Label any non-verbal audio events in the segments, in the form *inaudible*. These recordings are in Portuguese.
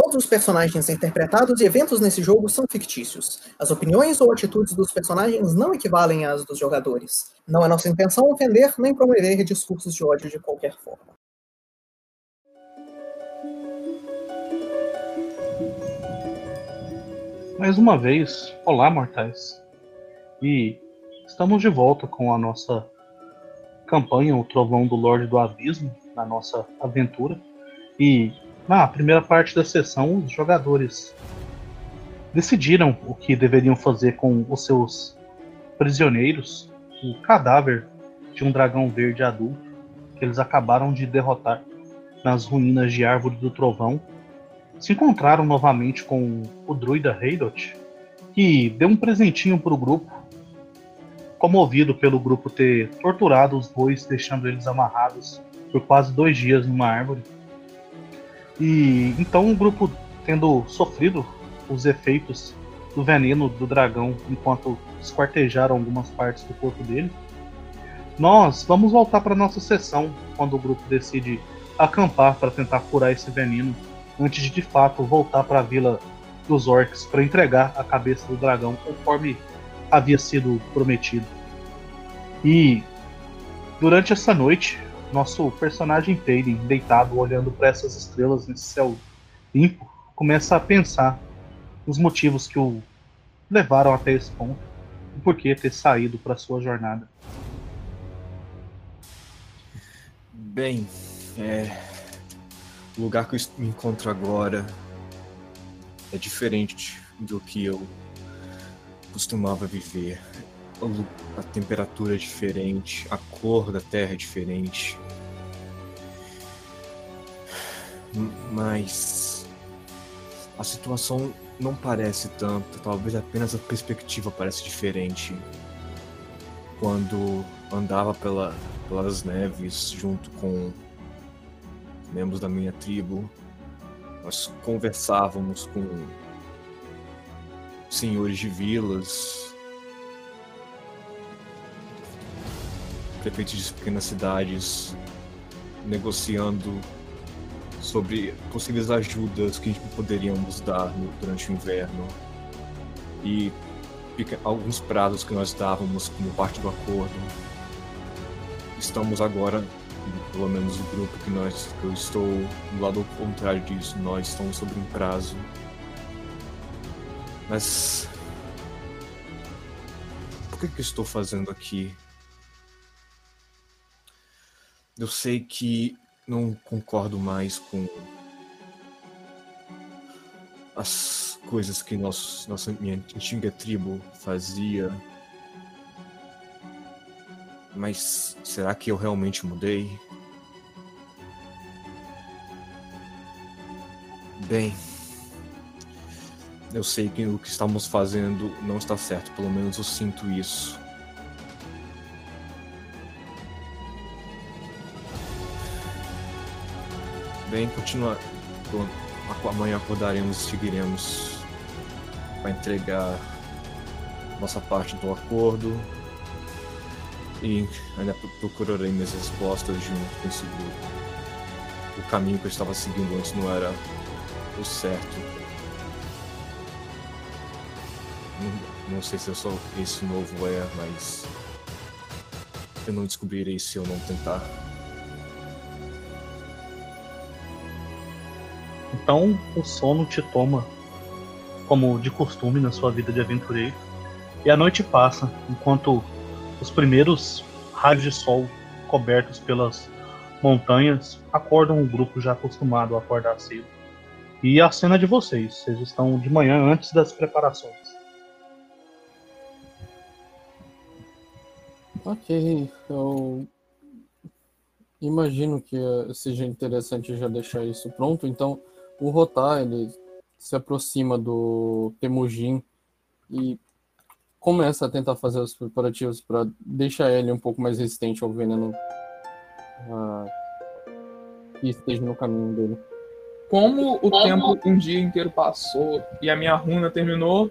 Todos os personagens interpretados e eventos nesse jogo são fictícios. As opiniões ou atitudes dos personagens não equivalem às dos jogadores. Não é nossa intenção ofender nem promover discursos de ódio de qualquer forma. Mais uma vez, olá mortais. E estamos de volta com a nossa campanha O Trovão do Lorde do Abismo, na nossa aventura. E na primeira parte da sessão, os jogadores decidiram o que deveriam fazer com os seus prisioneiros, o cadáver de um dragão verde adulto que eles acabaram de derrotar nas ruínas de Árvore do Trovão se encontraram novamente com o druida Heidot, que deu um presentinho para o grupo, comovido pelo grupo ter torturado os bois, deixando eles amarrados por quase dois dias numa árvore. E então o grupo, tendo sofrido os efeitos do veneno do dragão enquanto esquartejaram algumas partes do corpo dele, nós vamos voltar para nossa sessão quando o grupo decide acampar para tentar curar esse veneno antes de de fato voltar para a vila dos orcs para entregar a cabeça do dragão conforme havia sido prometido. E durante essa noite, nosso personagem Peyton, deitado olhando para essas estrelas nesse céu limpo, começa a pensar nos motivos que o levaram até esse ponto e por que ter saído para sua jornada. Bem, é, o lugar que eu me encontro agora é diferente do que eu costumava viver. A temperatura é diferente, a cor da terra é diferente. Mas a situação não parece tanto, talvez apenas a perspectiva parece diferente. Quando andava pela, pelas neves junto com membros da minha tribo, nós conversávamos com senhores de vilas, prefeitos de pequenas cidades, negociando sobre possíveis ajudas que poderíamos dar durante o inverno e alguns prazos que nós dávamos como parte do acordo. Estamos agora pelo menos o grupo que nós que eu estou do lado contrário disso, nós estamos sobre um prazo. Mas por que, que estou fazendo aqui? Eu sei que não concordo mais com as coisas que nosso, nossa minha antiga tribo fazia mas será que eu realmente mudei? Bem, eu sei que o que estamos fazendo não está certo, pelo menos eu sinto isso. Bem, continua. Amanhã acordaremos e seguiremos para entregar nossa parte do acordo e ainda procurarei minhas respostas junto com esse grupo. O caminho que eu estava seguindo antes não era o certo. Não, não sei se eu sou esse novo é, mas eu não descobrirei se eu não tentar. Então o sono te toma, como de costume na sua vida de aventureiro, e a noite passa enquanto os primeiros raios de sol cobertos pelas montanhas acordam o grupo já acostumado a acordar cedo. E a cena de vocês, vocês estão de manhã antes das preparações. Ok, eu imagino que seja interessante já deixar isso pronto. Então, o Rotar ele se aproxima do Temujin e começa a tentar fazer os preparativos para deixar ele um pouco mais resistente ao veneno uh, que esteja no caminho dele. Como o tempo um dia inteiro passou e a minha runa terminou,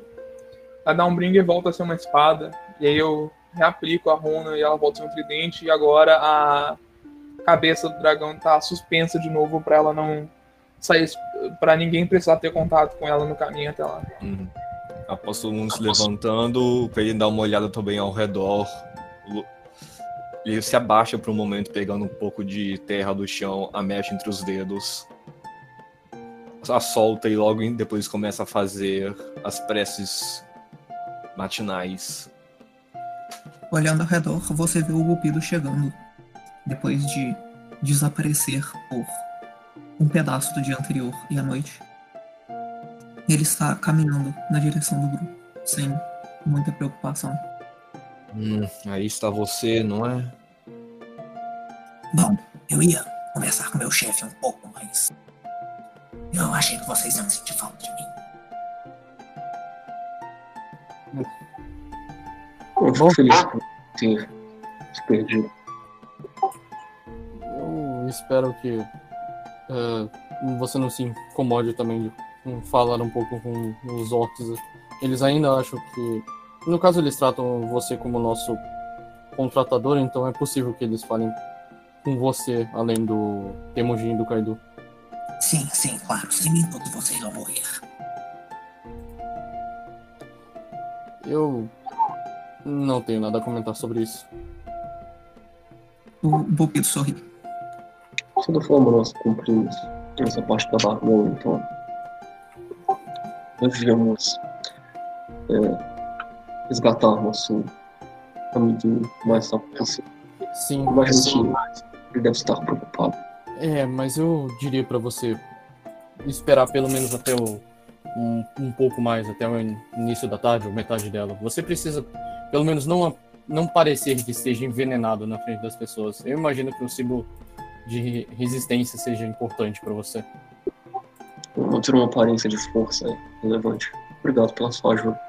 a Downbringer volta a ser uma espada. E aí eu reaplico a runa e ela volta a ser um tridente. E agora a cabeça do dragão está suspensa de novo para ela não sair pra ninguém precisar ter contato com ela no caminho até lá. Uhum. Após todo mundo se levantando, pra ele dar uma olhada também ao redor. Ele se abaixa por um momento, pegando um pouco de terra do chão, a mexe entre os dedos. A solta e logo depois começa a fazer as preces matinais. Olhando ao redor, você vê o Golpido chegando, depois de desaparecer por um pedaço do dia anterior e à noite. Ele está caminhando na direção do grupo, sem muita preocupação. Hum, aí está você, não é? Bom, eu ia conversar com meu chefe um pouco, mas. Eu achei que vocês iam sentir falta de mim. Eu fico feliz por ter te perdido. Eu espero que é, você não se incomode também de falar um pouco com os orcs. Eles ainda acham que. No caso, eles tratam você como nosso contratador, então é possível que eles falem com você, além do Temujin e do Kaido. Sim, sim, claro, sem mim todos vocês vão morrer. Eu não tenho nada a comentar sobre isso. O Golpido sorri. De toda forma, nós cumprimos essa parte da barulho, então. Devemos é, resgatar nosso amiguinho o mais rápido possível. Sim, que ele deve estar preocupado. É, mas eu diria pra você esperar pelo menos até o, um, um pouco mais, até o in- início da tarde, ou metade dela. Você precisa, pelo menos, não, não parecer que esteja envenenado na frente das pessoas. Eu imagino que o símbolo de re- resistência seja importante pra você. Manter uma aparência de força é relevante. Obrigado pela sua ajuda.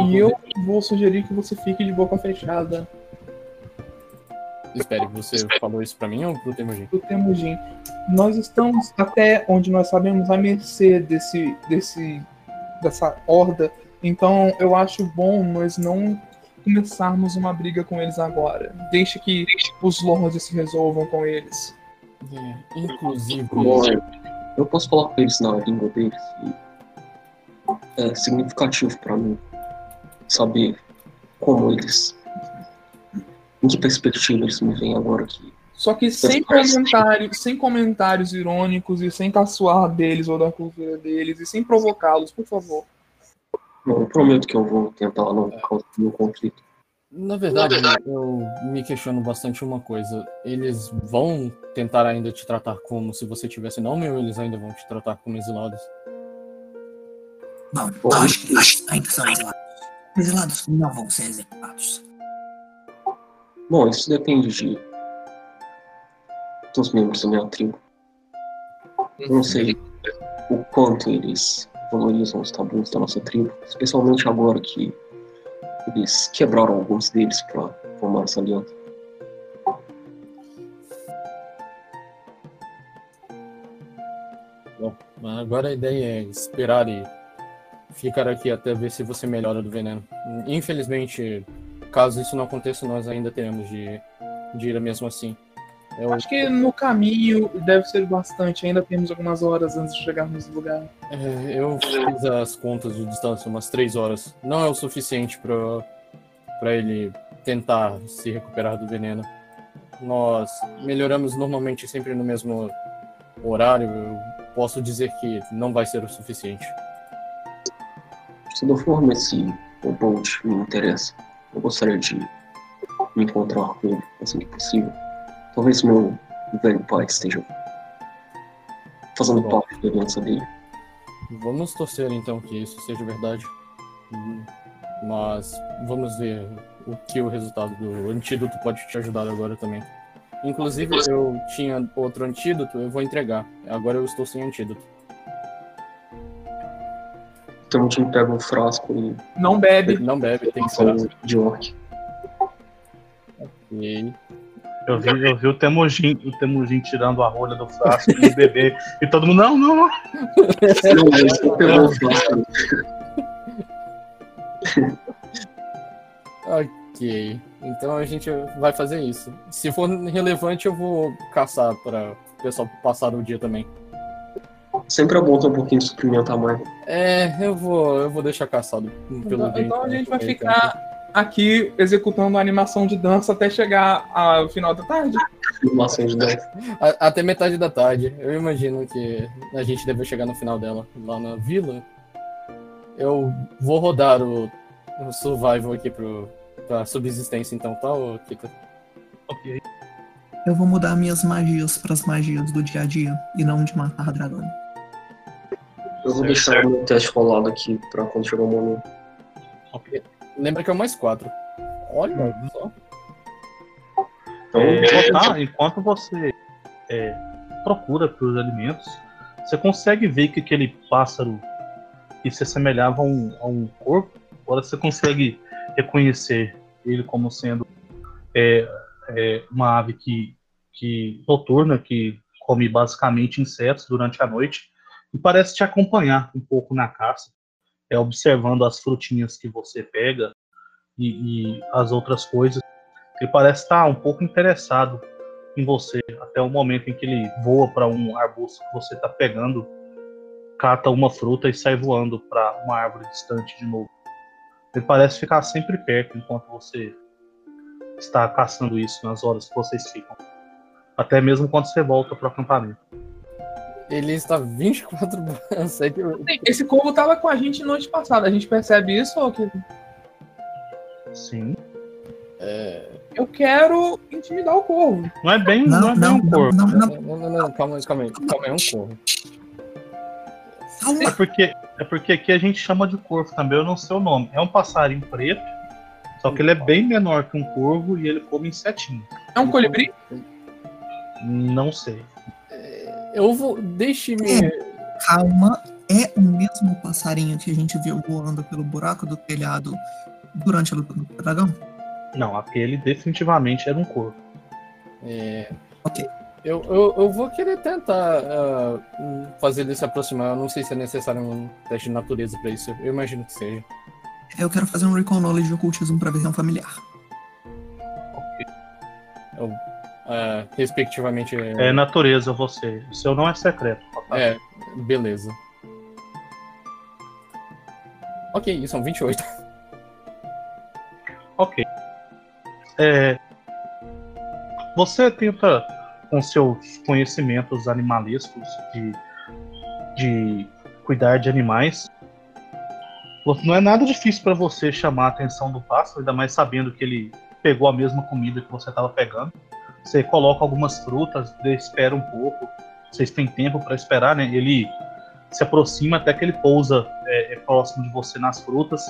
E eu vou sugerir que você fique de boca fechada Espere, você falou isso pra mim ou pro Temujin? do Temujin. Nós estamos, até onde nós sabemos, à mercê desse, desse, dessa horda. Então eu acho bom nós não começarmos uma briga com eles agora. Deixe que os lords se resolvam com eles. É, inclusive, Bom, eu posso falar com eles na língua deles e é significativo para mim saber como eles. Em que perspectiva eles me veem agora aqui. Só que sem comentários, sem comentários irônicos e sem caçoar deles ou da cultura deles e sem provocá-los, por favor. Não, eu prometo que eu vou tentar não causar nenhum conflito. Na verdade, eu me questiono bastante uma coisa. Eles vão tentar ainda te tratar como se você tivesse nome ou eles ainda vão te tratar como exilados? Bom, Bom, acho que acho que ainda são exilados. Exilados não vão ser executados. Bom, isso depende de dos membros da minha tribo. Eu não sei o quanto eles valorizam os tabus da nossa tribo, especialmente agora que eles quebraram alguns deles para formar essa aliança. Bom, agora a ideia é esperar e ficar aqui até ver se você melhora do veneno. Infelizmente, caso isso não aconteça, nós ainda teremos de, de ir mesmo assim. Eu, Acho que no caminho deve ser bastante. Ainda temos algumas horas antes de chegarmos no lugar. é, eu fiz as contas de distância, umas três horas. Não é o suficiente para para ele tentar se recuperar do veneno. Nós melhoramos normalmente sempre no mesmo horário. Eu posso dizer que não vai ser o suficiente. De toda forma, esse Bolt me interessa. Eu gostaria de me encontrar com ele assim que possível. Talvez meu velho pai esteja fazendo Bom. parte da aliança dele. Vamos torcer então que isso seja verdade. Hum, Mas vamos ver o que o resultado do antídoto pode te ajudar agora também. Inclusive, eu tinha outro antídoto, eu vou entregar. Agora eu estou sem antídoto. Então o time pega um frasco e Não bebe. Não bebe, tem que ser. de orc. E Eu vi, eu vi o Temujin, o Temujin tirando a rolha do frasco do bebê. E todo mundo, não, não, não. Não, pegou o frasco. Ok. Então a gente vai fazer isso. Se for relevante, eu vou caçar para o pessoal passar o dia também. Sempre é bom ter um pouquinho de suprimento a mais. É, eu vou, eu vou deixar caçado pelo Então, jeito, então a né, gente vai ficar aqui executando a animação de dança até chegar ao final da tarde. Animação de dança. Até metade da tarde. Eu imagino que a gente deve chegar no final dela, lá na vila. Eu vou rodar o, o survival aqui pro, pra subsistência, então, tá, ô, Kika? Ok. Eu vou mudar minhas magias para as magias do dia a dia e não de matar dragão. Eu vou deixar o meu teste rolado aqui pra quando chegar o momento. ok. Lembra que é o mais quatro. Olha só. Então, É, tá, enquanto você é, procura pelos alimentos, você consegue ver que aquele pássaro que se assemelhava a um, a um corpo, agora você consegue reconhecer ele como sendo é, é, uma ave que, que noturna, que come basicamente insetos durante a noite, e parece te acompanhar um pouco na caça, é, observando as frutinhas que você pega e, e as outras coisas. Ele parece estar um pouco interessado em você até o momento em que ele voa para um arbusto que você está pegando, cata uma fruta e sai voando para uma árvore distante de novo. Ele parece ficar sempre perto enquanto você está caçando isso nas horas que vocês ficam. Até mesmo quando você volta para o acampamento. Ele está 24 7 *laughs* Sim, Esse corvo tava com a gente noite passada. A gente percebe isso ou que Sim. eu quero intimidar o corvo. Não é bem, não, Não, é bem não, um não, corpo. não, não. Não, não, não, calma aí, calma aí. Calma aí, é um corvo. É porque, é porque aqui a gente chama de corvo também, eu não sei o nome. É um passarinho preto, só que ele é bem menor que um corvo e ele come insetinho. É um colibri? Não sei. Eu vou. Deixe-me. Calma, é o mesmo passarinho que a gente viu voando pelo buraco do telhado durante a luta do dragão? Não, aquele definitivamente era um corvo. É, Ok. eu, eu, eu vou querer tentar ah, fazer ele se aproximar. Eu não sei se é necessário um teste de natureza pra isso. Eu imagino que seja. Eu quero fazer um Recall Knowledge de ocultismo para visão familiar. Ah, respectivamente. É natureza você. O seu não é secreto. papai. É, beleza. Ok, são 28. *laughs* Ok. É, você tenta, com seus conhecimentos animalescos de, de cuidar de animais, não é nada difícil para você chamar a atenção do pássaro, ainda mais sabendo que ele pegou a mesma comida que você estava pegando. Você coloca algumas frutas, espera um pouco, vocês têm tempo para esperar, né? Ele se aproxima até que ele pousa é, é próximo de você nas frutas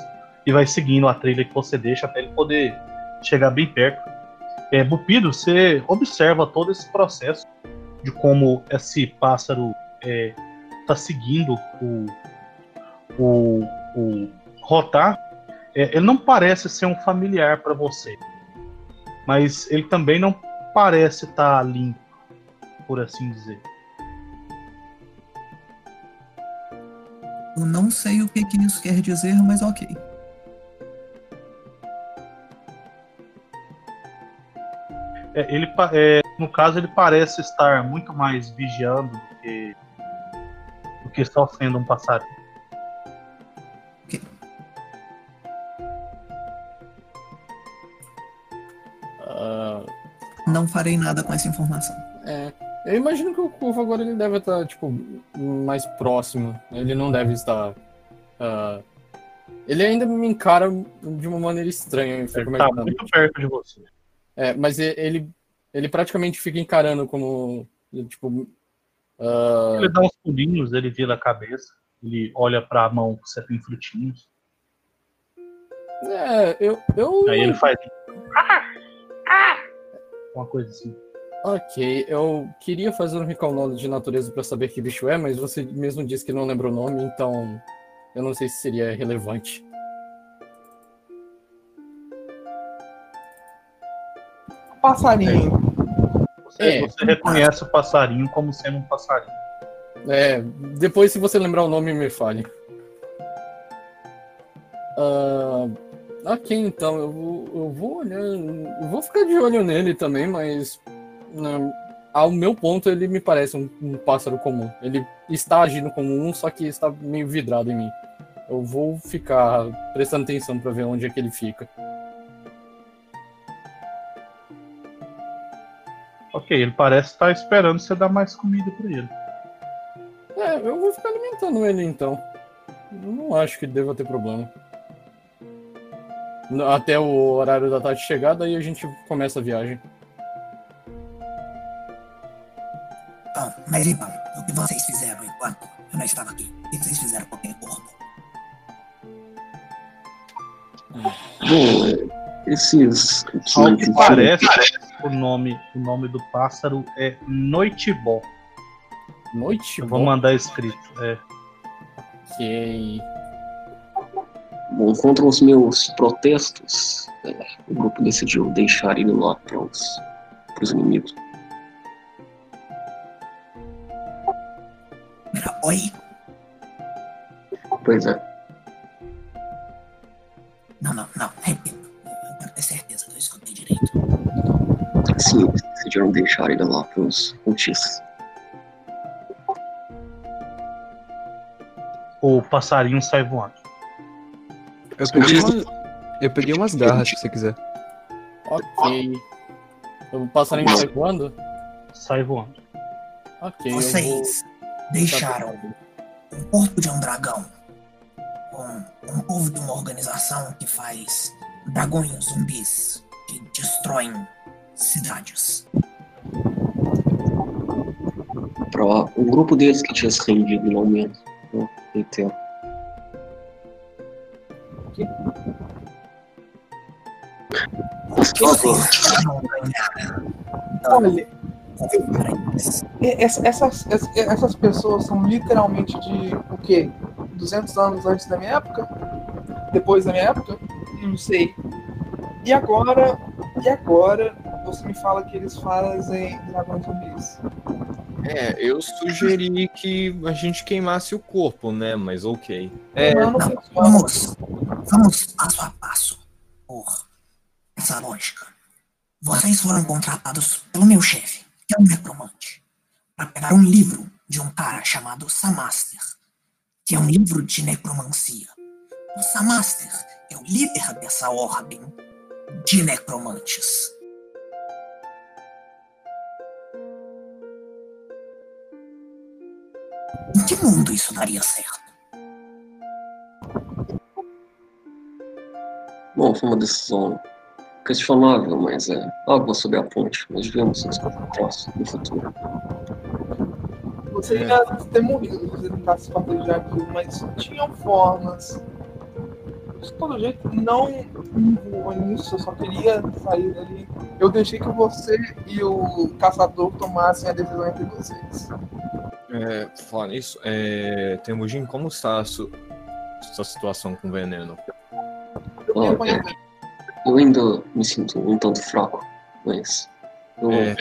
e vai seguindo a trilha que você deixa até ele poder chegar bem perto. É, Bupido, você observa todo esse processo de como esse pássaro está seguindo o, o, o Rotar. É, ele não parece ser um familiar para você, mas ele também não parece estar limpo, por assim dizer. Eu não sei o que, que isso quer dizer, mas ok. É, ele, é, no caso, ele parece estar muito mais vigiando do que, do que só sendo um passarinho. Ah, Não farei nada com essa informação. é, eu imagino que o Curvo agora ele deve estar, tipo, mais próximo. Ele não deve estar. ah, ele ainda me encara de uma maneira estranha. Ele está imaginando. muito perto de você. É, mas ele, ele praticamente fica encarando como. Tipo. ah, Ele dá uns pulinhos, ele vira a cabeça, ele olha para a mão que você tem frutinhos. é, eu. eu Aí ele faz. Uma coisa assim. Ok, eu queria fazer um recall de natureza para saber que bicho é, mas você mesmo disse que não lembra o nome, então eu não sei se seria relevante. Passarinho. Você, É. você reconhece o passarinho como sendo um passarinho. É, depois se você lembrar o nome, me fale. Ah, ok, então eu vou, eu vou olhar. Eu vou ficar de olho nele também, mas. né, ao meu ponto, ele me parece um, um pássaro comum. Ele está agindo como um, só que está meio vidrado em mim. Eu vou ficar prestando atenção para ver onde é que ele fica. Ok, ele parece estar esperando você dar mais comida pra ele. É, eu vou ficar alimentando ele então. Eu não acho que deva ter problema. Até o horário da tarde chegar, daí a gente começa a viagem. Bom, mas então, o que vocês fizeram enquanto eu não estava aqui? O que vocês fizeram com aquele corpo? Bom, é, esses. Ao que parece, o nome, o nome do pássaro é Noitibó. Noite? Eu vou mandar escrito. É. Ok. Bom, contra os meus protestos, é, o grupo decidiu deixar ele lá para os, para os inimigos. Oi? Pois é, Não, não, não, repita. Eu quero ter certeza que eu escutei direito. sim, eles decidiram deixar ele lá para os cultistas. O passarinho sai voando. Eu peguei, uma- eu peguei umas garras, se você quiser. Ok. O passarinho sai voando? Sai voando. Ok, eu vou. Vocês deixaram o corpo de um dragão com um povo de uma organização que faz dragões zumbis que destroem cidades. Para o grupo deles que tinha se rendido no aumento. Né, reitero. Vão ganhar Olha, e- essa- essas, ess- essas pessoas são literalmente de o quê? 200 anos antes da minha época? Depois da minha época? Não sei. E agora, e agora você me fala que eles fazem dragões zumbis. É, eu sugeri que a gente queimasse o corpo, né? Mas ok. É. Vamos, vamos passo a passo por essa lógica. Vocês foram contratados pelo meu chefe, que é um necromante, para pegar um livro de um cara chamado Samaster, que é um livro de necromancia. O Samaster é o líder dessa ordem de necromantes. Em que mundo isso daria certo? Bom, foi uma decisão questionável, mas é água sobre a ponte. Nós devemos nos encontrar no futuro. Você ia ter morrido se você tentasse esquartejar aquilo, mas tinham formas. De todo jeito, não me envolva nisso, eu só queria sair dali. Eu deixei que você e o caçador tomassem a decisão entre vocês. é, falar nisso, é, Temujin, como está a su- sua situação com veneno? Ah, conhecer. Eu ainda me sinto um tanto fraco, mas eu, É,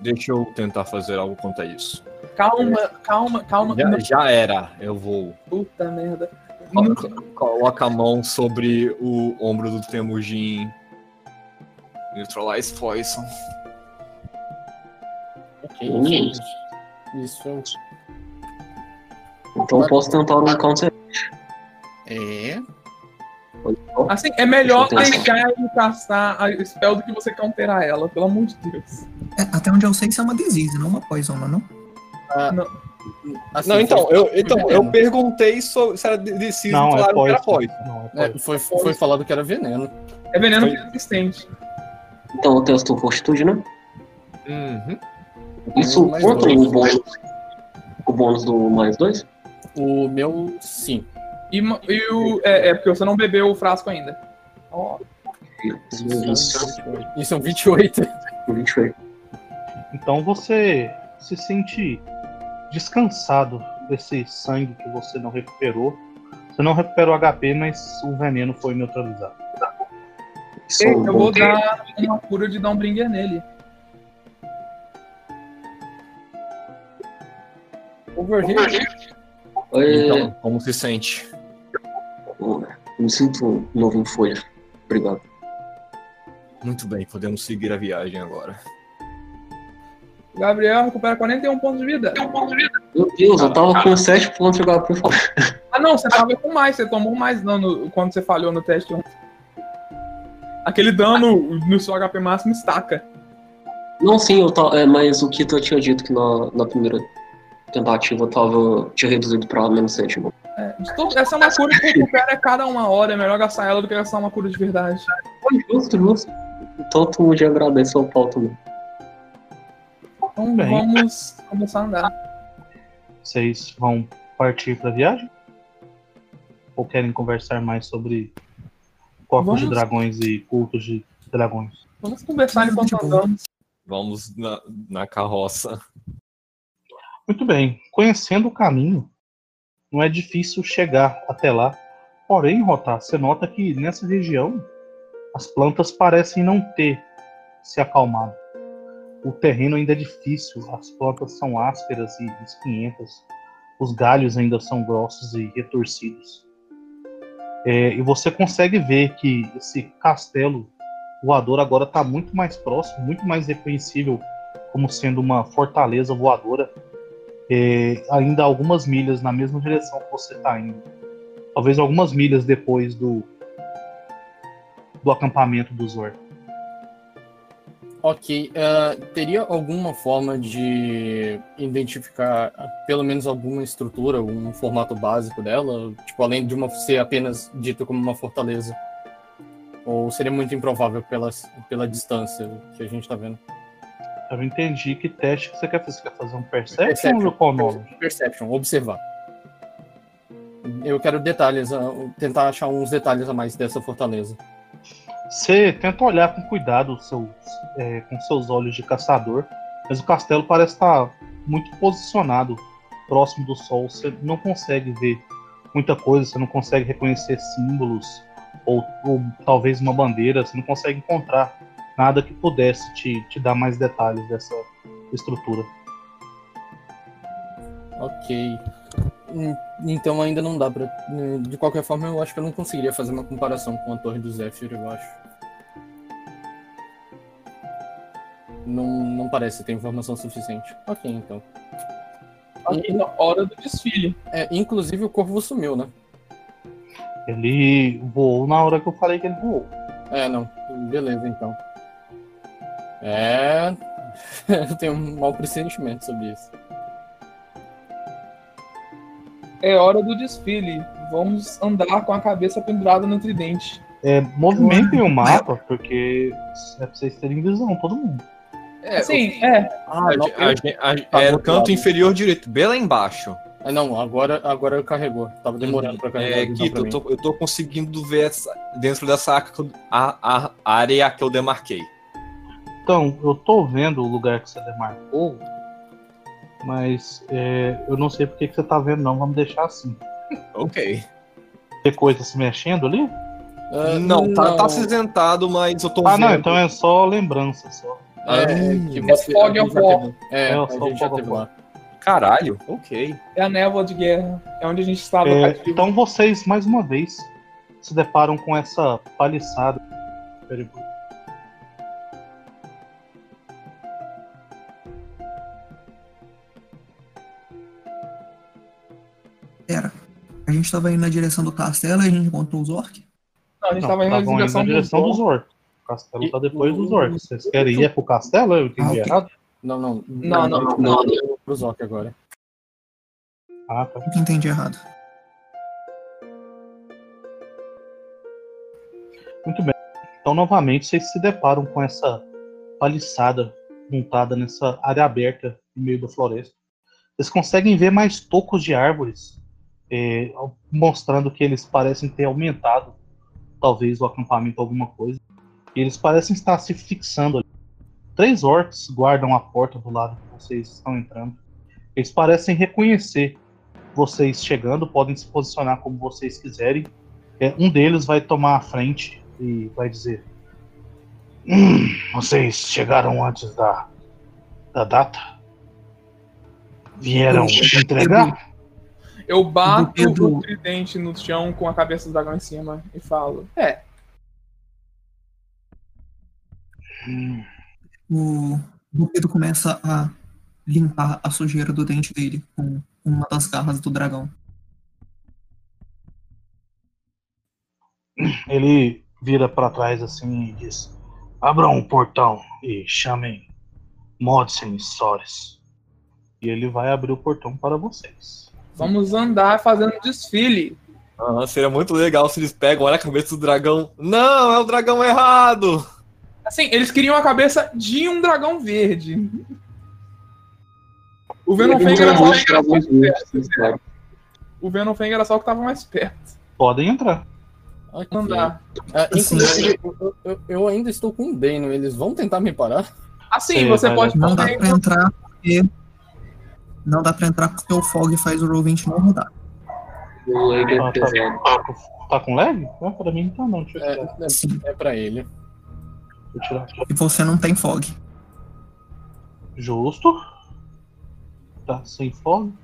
deixa eu tentar fazer algo quanto a isso. Calma, calma, calma. Já, já era, eu vou. puta merda. Coloca a mão sobre o ombro do Temujin. Neutralize Poison. Ok, Hum. isso, isso então posso tentar um counter. É. Assim, é melhor deixar ele caçar a spell do que você counterar ela, pelo amor de Deus. É, até onde eu sei, isso é uma disease, não uma poison, não é não? Assim, Não, então, eu, então, eu perguntei so- se era deciso, Não, é falaram que era poison. Não, é É, poison. foi, foi falado que era veneno. É veneno Foi. resistente. Então eu testo fortitude, né? Uhum. Isso conta dois. o bônus, o bônus do mais dois? O meu, sim. E, e o. É, é porque você não bebeu o frasco ainda. Ó, Isso é um 28. 28. Então você se sente descansado desse sangue que você não recuperou. Você não recuperou HP, mas o veneno foi neutralizado. É Ei, um eu vou dar uma cura de Dawnbringer nele. Overheal. É, Então, como se sente? Eu me sinto novo em folha. Obrigado. Muito bem, podemos seguir a viagem agora. Gabriel recupera 41 pontos de vida. Meu Deus, eu tava com 7 pontos de HP. Ah, não, você tava com mais, você tomou mais dano quando você falhou no teste ontem. Aquele dano no seu HP máximo estaca. Não, sim, eu tava, é, mas o Kito tinha dito que na, na primeira tentativa eu tava, tinha reduzido pra menos 7. Mano. É, de todo- essa é uma cura que recupera a cada uma hora. É melhor gastar ela do que gastar uma cura de verdade. Foi justo, justo. Tu já agradece ao pau também. Então Bem. vamos começar a andar. Vocês vão partir para a viagem? Ou querem conversar mais sobre corpos de Vamos. dragões e cultos de dragões? Vamos conversar enquanto andamos. Vamos na, na carroça. Muito bem. Conhecendo o caminho, não é difícil chegar até lá. Porém, Rotar, você nota que nessa região as plantas parecem não ter se acalmado. O terreno ainda é difícil, as plantas são ásperas e espinhentas, os galhos ainda são grossos e retorcidos. É, e você consegue ver que esse castelo voador agora está muito mais próximo, muito mais reconhecível como sendo uma fortaleza voadora é, ainda algumas milhas na mesma direção que você está indo. Talvez algumas milhas depois do, do acampamento do Zor. Ok, eh, teria alguma forma de identificar pelo menos alguma estrutura, um formato básico dela? Tipo, além de uma ser apenas dita como uma fortaleza? Ou seria muito improvável pela, pela distância que a gente tá vendo? Eu não entendi que teste que você quer fazer. Você quer fazer um Perception, Perception. ou qual nome? Perception, observar. Eu quero detalhes, ah, tentar achar uns detalhes a mais dessa fortaleza. Você tenta olhar com cuidado seus, é, com seus olhos de caçador, mas o castelo parece estar muito posicionado próximo do sol. Você não consegue ver muita coisa, você não consegue reconhecer símbolos ou, ou talvez uma bandeira, você não consegue encontrar nada que pudesse te, te dar mais detalhes dessa estrutura. Ok. Hum, Então ainda não dá pra. hum, De qualquer forma, eu acho que eu não conseguiria fazer uma comparação com a Torre do Zephyr, eu acho. Não, não parece ter informação suficiente. Ok, então. Aqui na hora do desfile. É, inclusive o corvo sumiu, né? Ele voou na hora que eu falei que ele voou. É, não. Beleza, então. É. *laughs* eu tenho um mau pressentimento sobre isso. É hora do desfile. Vamos andar com a cabeça pendurada no tridente. É, movimentem o mapa, porque é pra vocês terem visão, todo mundo. É, Sim, é. Ah, a, não, a gen- a- Tá é no canto inferior direito, bem lá embaixo. Ah, não, agora, agora carregou. Tava demorando pra carregar. É, a pra eu tô, eu tô conseguindo ver essa- dentro dessa a, a área que eu demarquei. Então, eu tô vendo o lugar que você demarcou, mas é, eu não sei porque que você tá vendo, não. Vamos deixar assim. Ok. Tem coisa se mexendo ali? Ah, não, tá, não. tá acinzentado, mas eu tô Ah, vendo. não, então é só lembrança só. É, Ah, que é você, fog a gente of já war. teve- É, É, a só gente já teve lá. Caralho, ok. É a névoa de guerra. É onde a gente estava É, então vocês, mais uma vez, se deparam com essa paliçada. Pera. A gente tava indo na direção do castelo e a gente encontrou os orcs? Não, a gente Não, estava indo na estavam indo direção, na direção do dos orcs. O castelo tá depois dos orcs. Vocês querem ir pro castelo? Eu entendi Ah, errado? Não, não. Não, não, não. não. Pro Zoc agora. Ah, tá. Eu que entendi errado. Muito bem. Então, novamente, vocês se deparam com essa paliçada montada nessa área aberta no meio da floresta. Vocês conseguem ver mais tocos de árvores, é, mostrando que eles parecem ter aumentado, talvez, o acampamento, alguma coisa. E eles parecem estar se fixando ali. Três orcs guardam a porta do lado que vocês estão entrando. Eles parecem reconhecer vocês chegando, podem se posicionar como vocês quiserem. É, um deles vai tomar a frente e vai dizer: "Hum, Vocês chegaram antes da, da data? Vieram entregar? Eu bato o tridente no chão com a cabeça do dragão em cima e falo: É, O Pedro começa a limpar a sujeira do dente dele com uma das garras do dragão. Ele vira pra trás assim e diz: Abram o portão e chamem Modsen e Sores. E ele vai abrir o portão para vocês. Vamos andar fazendo desfile. Ah, seria muito legal se eles pegam, olha a cabeça do dragão. Não, é o dragão errado! Assim, eles queriam a cabeça de um dragão verde. O Venom Fang era só o que tava mais perto. O Venom Fang era só o que tava mais perto. Podem entrar. Ok. Andar. Ah, inclusive, eu, eu- eu ainda estou com o Dano. Eles vão tentar me parar? Assim, Sim, você pode Não dá pra entrar porque. Não dá pra entrar porque o Fog faz o roll 20 não rodar. O leg é Ah, tá. pesado. Tá com- Tá com lag? Ah, pra mim não tá não. Deixa eu tirar. É, é, é pra ele. Eu. E você não tem Fog. Justo. Tá sem fome.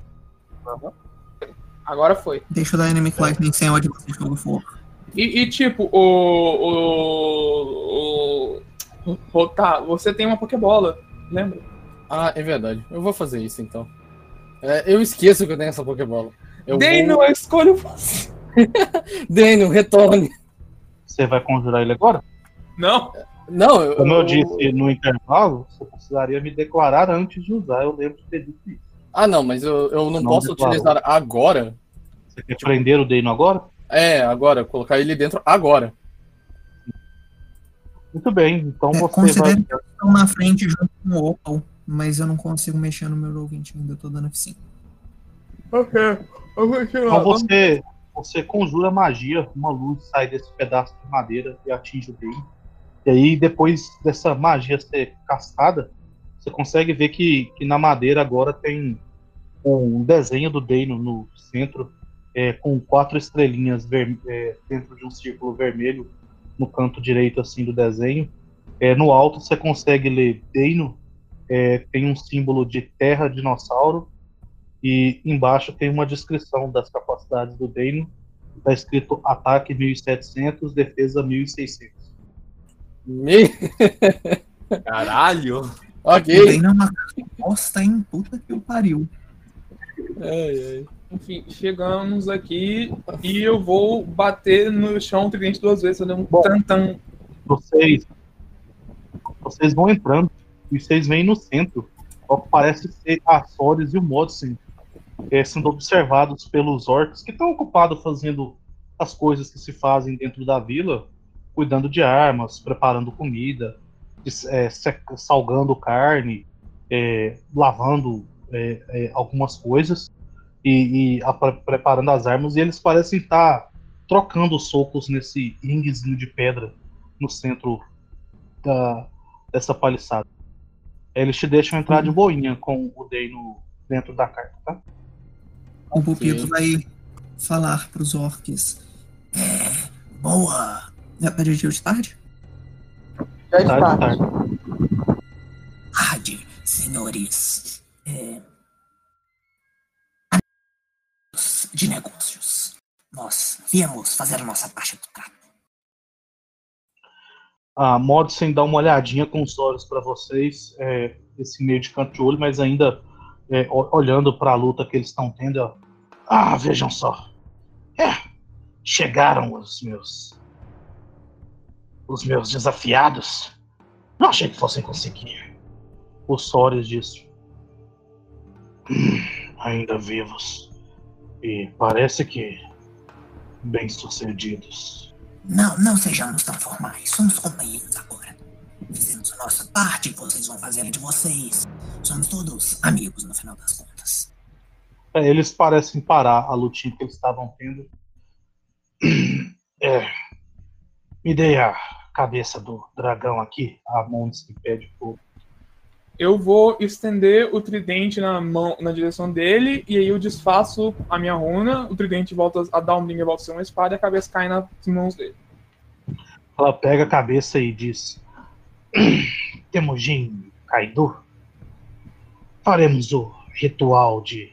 Agora foi. Deixa o Dynamic Lightning sem onde você joga for. E, e, tipo, o. O. o, o tá, você tem uma Pokébola, lembra? Ah, é verdade. Eu vou fazer isso então. É, eu esqueço que eu tenho essa Pokébola. Eu Dano, vou... eu escolho você. *laughs* Dano, retorne. Você vai conjurar ele agora? Não, Não, eu, Como eu eu- disse no intervalo, você precisaria me declarar antes de usar. Eu lembro de ter dito isso. Ah, não, mas eu, eu não, Não posso declarou. utilizar agora. Você quer prender o Deino agora? É, agora, colocar ele dentro agora. Muito bem, então É, você vai. na frente junto com o Opal, mas eu não consigo mexer no meu roll 20 ainda, eu tô dando F5. ok. Eu vou tirar. Então você, você conjura magia, uma luz sai desse pedaço de madeira e atinge o Deino. E aí, depois dessa magia ser castada, você consegue ver que, que na madeira agora tem um desenho do Deino no centro, é, com quatro estrelinhas ver- é, dentro de um círculo vermelho no canto direito assim do desenho. É, no alto você consegue ler Deino, é, tem um símbolo de terra dinossauro e embaixo tem uma descrição das capacidades do Deino. Está escrito ataque 1700, defesa 1600. Me... *laughs* Caralho! O ok. Dane é uma bosta, hein? Puta que o pariu. Ai, ai. Enfim, chegamos aqui e eu vou bater no chão tridente duas vezes, fazendo um Bom. tantan. Vocês, vocês vão entrando e vocês veem no centro que parece ser a Sores e o Modsen é, sendo observados pelos orcs que estão ocupados fazendo as coisas que se fazem dentro da vila, cuidando de armas, preparando comida, é, salgando carne, é, lavando é, é, algumas coisas e, e a- pre- preparando as armas. E eles parecem estar trocando socos nesse ringuezinho de pedra no centro da, dessa paliçada. Eles te deixam entrar de boinha com o Deino dentro da carta, tá? O Pupito vai falar pros orcs. É. Boa! É pra dia de tarde? Já está. Tarde, tarde. Tarde, senhores. É... De negócios. Nós viemos fazer a nossa parte do trato. A Modsen dá uma olhadinha com os olhos para vocês, é, esse meio de canto de olho, mas ainda é, olhando para a luta que eles estão tendo. ela, Ah, vejam só. É, chegaram os meus. Os meus desafiados. Não achei que fossem conseguir. O Soros disse. "Hum, ainda vivos. E parece que bem sucedidos. Não, não sejamos tão formais. Somos companheiros agora. Fizemos a nossa parte, vocês vão fazer a de vocês. Somos todos amigos no final das contas. É, eles parecem parar a lutinha que eles estavam tendo. É, me dei a cabeça do dragão aqui, a Montes que pede fogo. Eu vou estender o tridente na mão, na direção dele, e aí eu desfaço a minha runa, o tridente volta a dar um brinco volta a ser uma espada, e a cabeça cai nas mãos dele. Ela pega a cabeça e diz: *clears throat* Temujin Kaido, faremos o ritual de.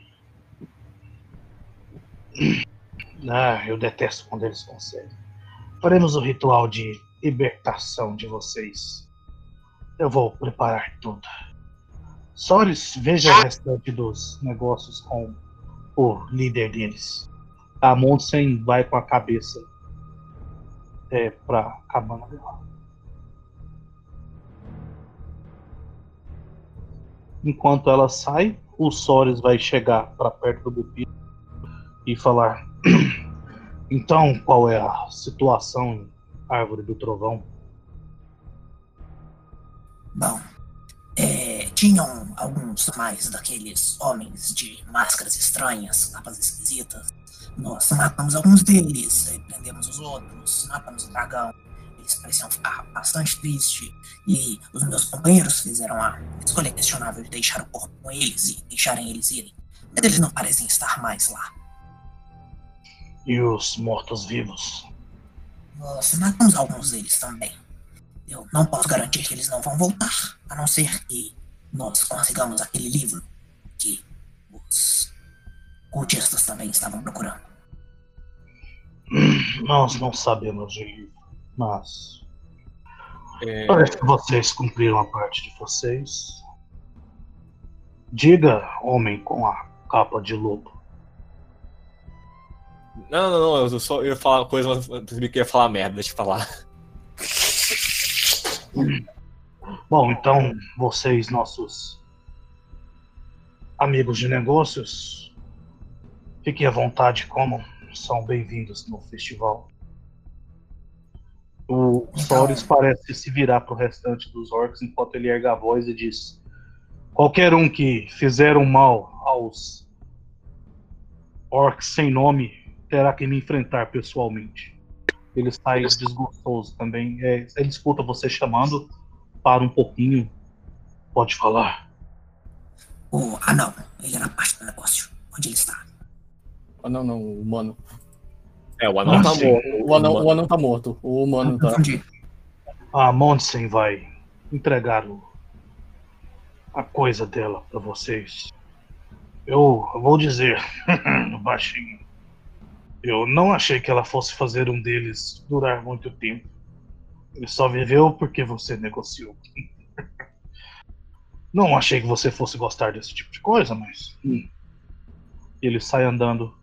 *clears throat* Ah, eu detesto quando eles conseguem. Faremos o ritual de libertação de vocês. Eu vou preparar tudo. Soris, veja o restante dos negócios com o líder deles. A Mondsen vai com a cabeça é, pra cabana dela. Enquanto ela sai, o Soris vai chegar para perto do Bupi e falar: *clears throat* Então, qual é a situação em Árvore do Trovão? É, tinham alguns mais daqueles homens de máscaras estranhas, capas esquisitas. Nós matamos alguns deles, eh, prendemos os outros, matamos o dragão. Eles pareciam ficar bastante tristes. E os meus companheiros fizeram a escolha questionável de deixar o corpo com eles e deixarem eles irem. Mas eles não parecem estar mais lá. E os mortos-vivos? Nós matamos alguns deles também. Eu não posso garantir que eles não vão voltar, a não ser que nós consigamos aquele livro que os cultistas também estavam procurando. Nós não sabemos de livro, mas É, parece que vocês cumpriram a parte de vocês. Diga, homem com a capa de lobo. Não, não, não, eu só ia falar uma coisa, mas eu percebi que ia falar merda, deixa eu falar. Bom, então vocês, nossos amigos de negócios, fiquem à vontade como são bem-vindos no festival. O Soris parece se virar para o restante dos orcs enquanto ele erga a voz e diz: Qualquer um que fizer um mal aos orcs sem nome terá que me enfrentar pessoalmente. Ele sai desgostoso também. É, ele escuta você chamando, para um pouquinho. Pode falar. O anão, ele era parte do negócio. Onde ele está? Ah, não, não, o humano. É, o anão Ah, tá sim. morto. O anão, o anão tá morto. O humano tá. A Mondsen vai entregar o, a coisa dela para vocês. Eu vou dizer, *laughs* baixinho. Eu não achei que ela fosse fazer um deles durar muito tempo. Ele só viveu porque você negociou. Não achei que você fosse gostar desse tipo de coisa, mas. hum. Ele sai andando.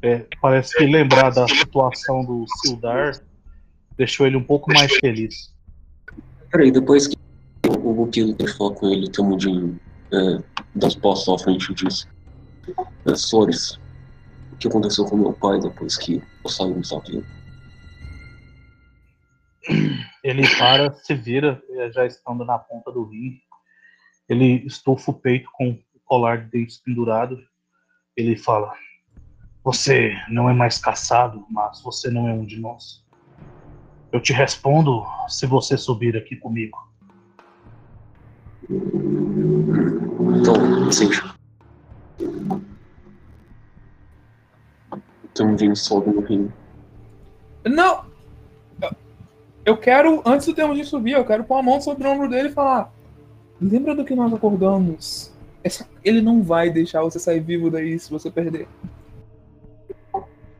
É, parece que lembrar da situação do Sildar deixou ele um pouco mais feliz. Peraí, depois que o Bukilo ter falado com ele, o Temudinho é, passos à frente disso. É, Sores, o que aconteceu com meu pai depois que eu saí do Savio? Ele para, se vira, eh, já estando na ponta do rim. Ele estufa o peito com o colar de dentes pendurado. Ele fala: Você não é mais caçado, mas você não é um de nós. Eu te respondo se você subir aqui comigo. Então, seja. O Temudinho sobe no rio. Não! Eu quero, antes do termo de subir, eu quero pôr a mão sobre o ombro dele e falar: Lembra do que nós acordamos? Essa- ele não vai deixar você sair vivo daí se você perder.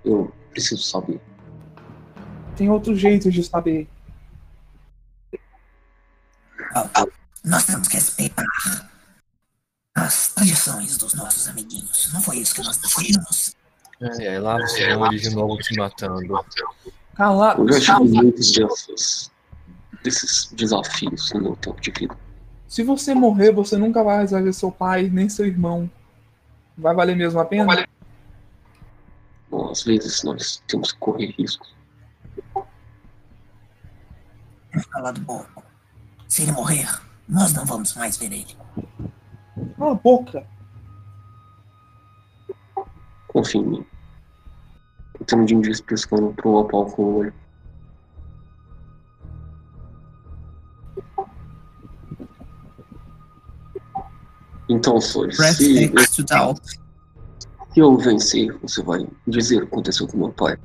Eu preciso saber. Tem outros jeitos de saber. Nós temos que respeitar as tradições dos nossos amiguinhos. Não foi isso que nós decidimos. É, é, lá você vão eles de novo te matando. Calado. Eu já tive muitos dessas, desses desafios no meu tempo de vida. Se você morrer, você nunca vai resolver seu pai nem seu irmão. Vai valer mesmo a pena? Bom, às vezes nós temos que correr riscos. Calado pouco. Se ele morrer, nós não vamos mais ver ele. Cala a boca. Confia em mim. O Temudinho diz piscando pro Opal com o olho. Então, Sores, Press se, doubt. se eu vencer, você vai dizer o que aconteceu com meu pai.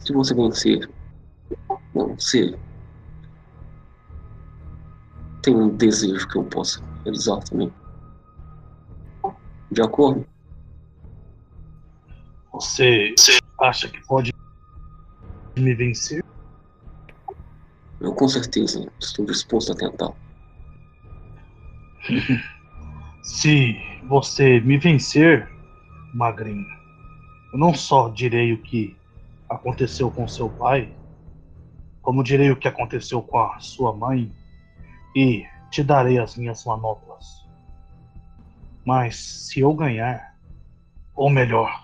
Se você vencer, não, se tem um desejo que eu possa realizar também. De acordo? Você acha que pode me vencer? Eu com certeza estou disposto a tentar. Se você me vencer, magrinho, eu não só direi o que aconteceu com seu pai, como direi o que aconteceu com a sua mãe e te darei as minhas manoplas. Mas se eu ganhar, ou melhor,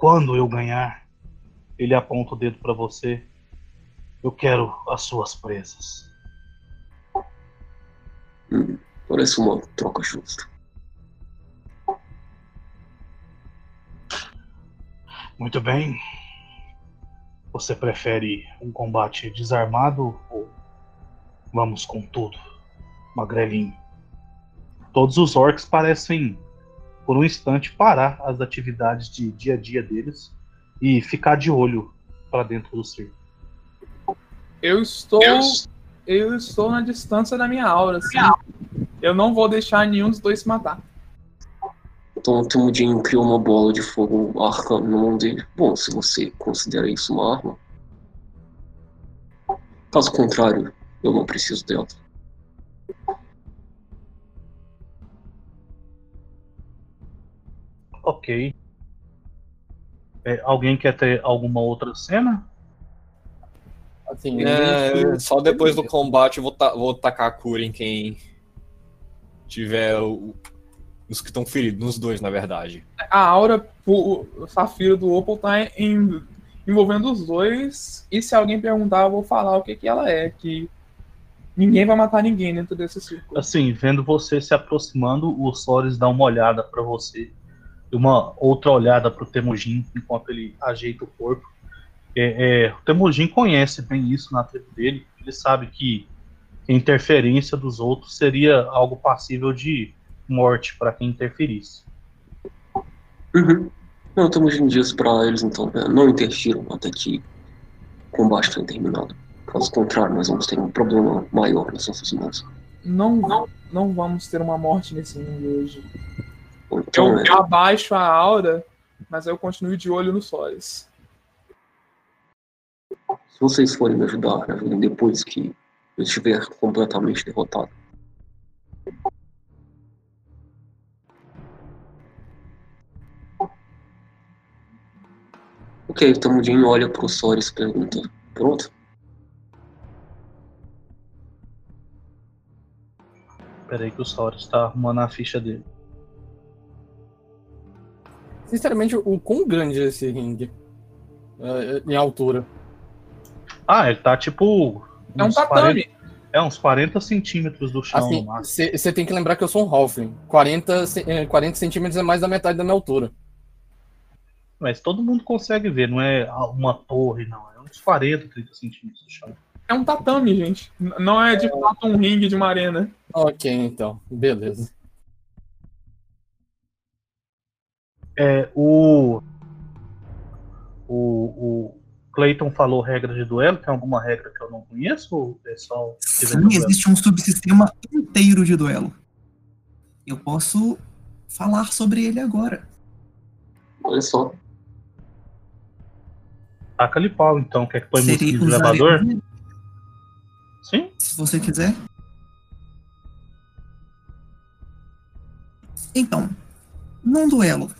quando eu ganhar, ele aponta o dedo para você. Eu quero as suas presas. Hum, parece uma troca justa. Muito bem. Você prefere um combate desarmado ou vamos com tudo, magrelinho? Todos os orcs parecem, por um instante, parar as atividades de dia a dia deles e ficar de olho para dentro do circo. Eu estou. Eu estou na distância da minha aura, sim. Eu não vou deixar nenhum dos dois se matar. Então o Temudinho criou uma bola de fogo arcano na mão dele. Bom, se você considera isso uma arma. Caso contrário, eu não preciso dela. Ok. É, alguém quer ter alguma outra cena? Assim, É, só depois do combate eu vou, ta vou tacar a cura em quem tiver o- os que estão feridos, nos dois, na verdade. A aura, o o safiro do Opal tá em- envolvendo os dois. E se alguém perguntar, eu vou falar o que, que ela é. Que ninguém vai matar ninguém dentro desse círculo. Assim, vendo você se aproximando, o Soris dá uma olhada para você uma outra olhada pro Temujin enquanto ele ajeita o corpo. É, é, o Temujin conhece bem isso na tribo dele. Ele sabe que a interferência dos outros seria algo passível de morte para quem interferisse. Uhum. Não, estamos em dias pra eles então. né? Não interfiram até que o combate tenha terminado. Caso contrário, nós vamos ter um problema maior nas nossas mãos. Não, não, não vamos ter uma morte nesse mundo hoje. Então, Eu abaixo a aura, mas eu continuo de olho no Solis. se vocês forem me ajudar, me ajudem depois que eu estiver completamente derrotado. Ok, o Tamudinho olha pro Soris e pergunta: Pronto? Peraí que o Soris está arrumando a ficha dele. Sinceramente, o quão grande é esse ringue? É, em altura. Ah, ele tá tipo. É um uns tatame. 40 é, uns 40 centímetros do chão Assim, no máximo. você tem que lembrar que eu sou um Halfling. 40, ce- eh, 40 centímetros é mais da metade da minha altura. Mas todo mundo consegue ver, não é uma torre, não. É uns 40, 30 centímetros do chão. É um tatame, gente. Não é de fato um ringue de uma arena. Ok, então. Beleza. É, o. O, o Clayton falou regra de duelo. Tem alguma regra que eu não conheço? Ou é só. Sim, existe um subsistema inteiro de duelo. Eu posso falar sobre ele agora. Olha só. Taca-lhe pau, então. Quer que põe música Seria de usar elevador? ele, Sim. se você quiser. Então, num duelo,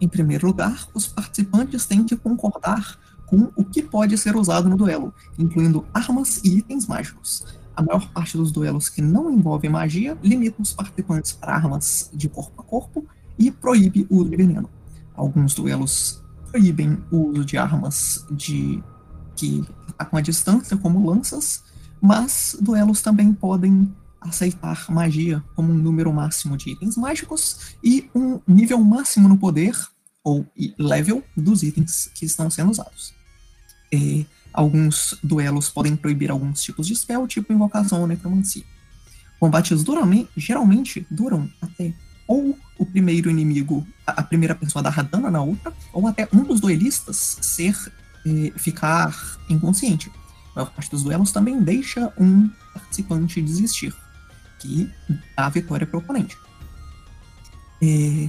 em primeiro lugar, os participantes têm que concordar com o que pode ser usado no duelo, incluindo armas e itens mágicos. A maior parte dos duelos que não envolvem magia limita os participantes para armas de corpo a corpo e proíbe o uso de veneno. Alguns duelos proíbem o uso de armas de que atacam à distância, como lanças, mas duelos também podem aceitar magia como um número máximo de itens mágicos e um nível máximo no poder, ou level, dos itens que estão sendo usados. E alguns duelos podem proibir alguns tipos de spell, tipo invocação ou necromancia. Combates geralmente duram até ou o primeiro inimigo, a primeira pessoa dar dano na outra, ou até um dos duelistas ser eh, ficar inconsciente. A maior parte dos duelos também deixa um participante desistir, que dá vitória para o oponente. É,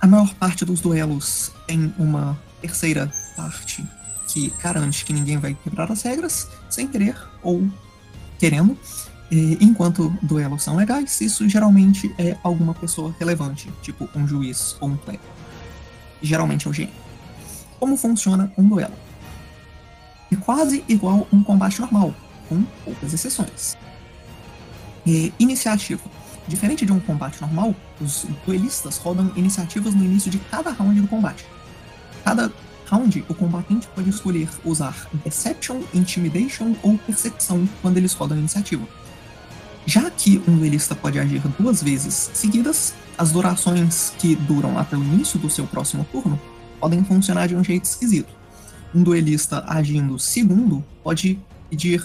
a maior parte dos duelos tem uma terceira parte que garante que ninguém vai quebrar as regras sem querer ou querendo. E, enquanto duelos são legais, isso geralmente é alguma pessoa relevante, tipo um juiz ou um clérigo. Geralmente é o GM. Como funciona um duelo? É quase igual um combate normal, com poucas exceções. Iniciativa. Diferente de um combate normal, os duelistas rodam iniciativas no início de cada round do combate. Cada round, o combatente pode escolher usar Deception, Intimidation ou Percepção quando eles rodam iniciativa. Já que um duelista pode agir duas vezes seguidas, as durações que duram até o início do seu próximo turno podem funcionar de um jeito esquisito. Um duelista agindo segundo pode pedir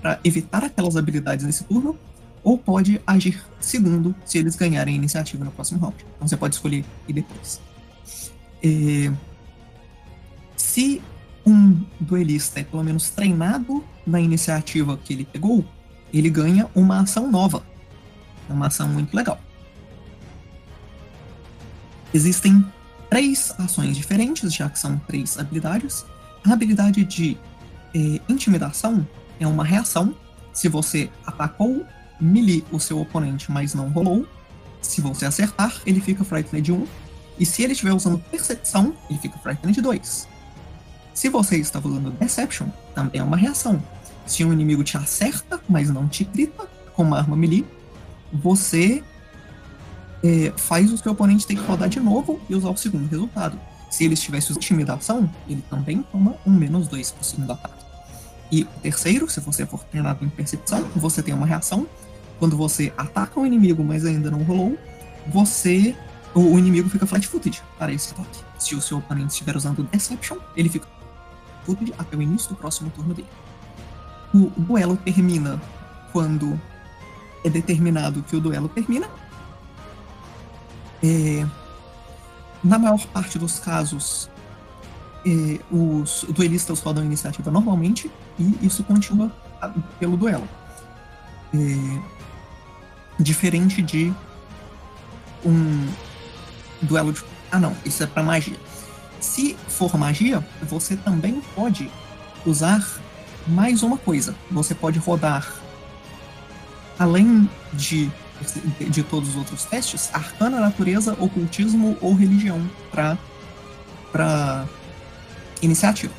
para evitar aquelas habilidades nesse turno, ou pode agir segundo se eles ganharem a iniciativa no próximo round. Então você pode escolher e depois. É, se um duelista é pelo menos treinado na iniciativa que ele pegou, ele ganha uma ação nova. É uma ação muito legal. Existem três ações diferentes, já que são três habilidades. A habilidade de eh, intimidação é uma reação. Se você atacou melee o seu oponente, mas não rolou, se você acertar, ele fica Frightened 1. E se ele estiver usando percepção, ele fica Frightened 2. Se você está usando Deception, também é uma reação. Se um inimigo te acerta, mas não te grita com uma arma melee, você é, faz o seu oponente ter que rodar de novo e usar o segundo resultado. Se ele estivesse usando intimidação, ele também toma um menos 2 por segundo ataque. E o terceiro, se você for treinado em percepção, você tem uma reação. Quando você ataca um inimigo, mas ainda não rolou, você. O, o inimigo fica flat-footed para esse ataque. Se o seu oponente estiver usando Deception, ele fica footed até o início do próximo turno dele. O duelo termina quando é determinado que o duelo termina. É, na maior parte dos casos, é, os duelistas rodam iniciativa normalmente e isso continua a- pelo duelo. É, diferente de um duelo de. Ah, não, isso é para magia. Se for magia, você também pode usar mais uma coisa. Você pode rodar, além de, de todos os outros testes, arcana, natureza, ocultismo ou religião para iniciativa.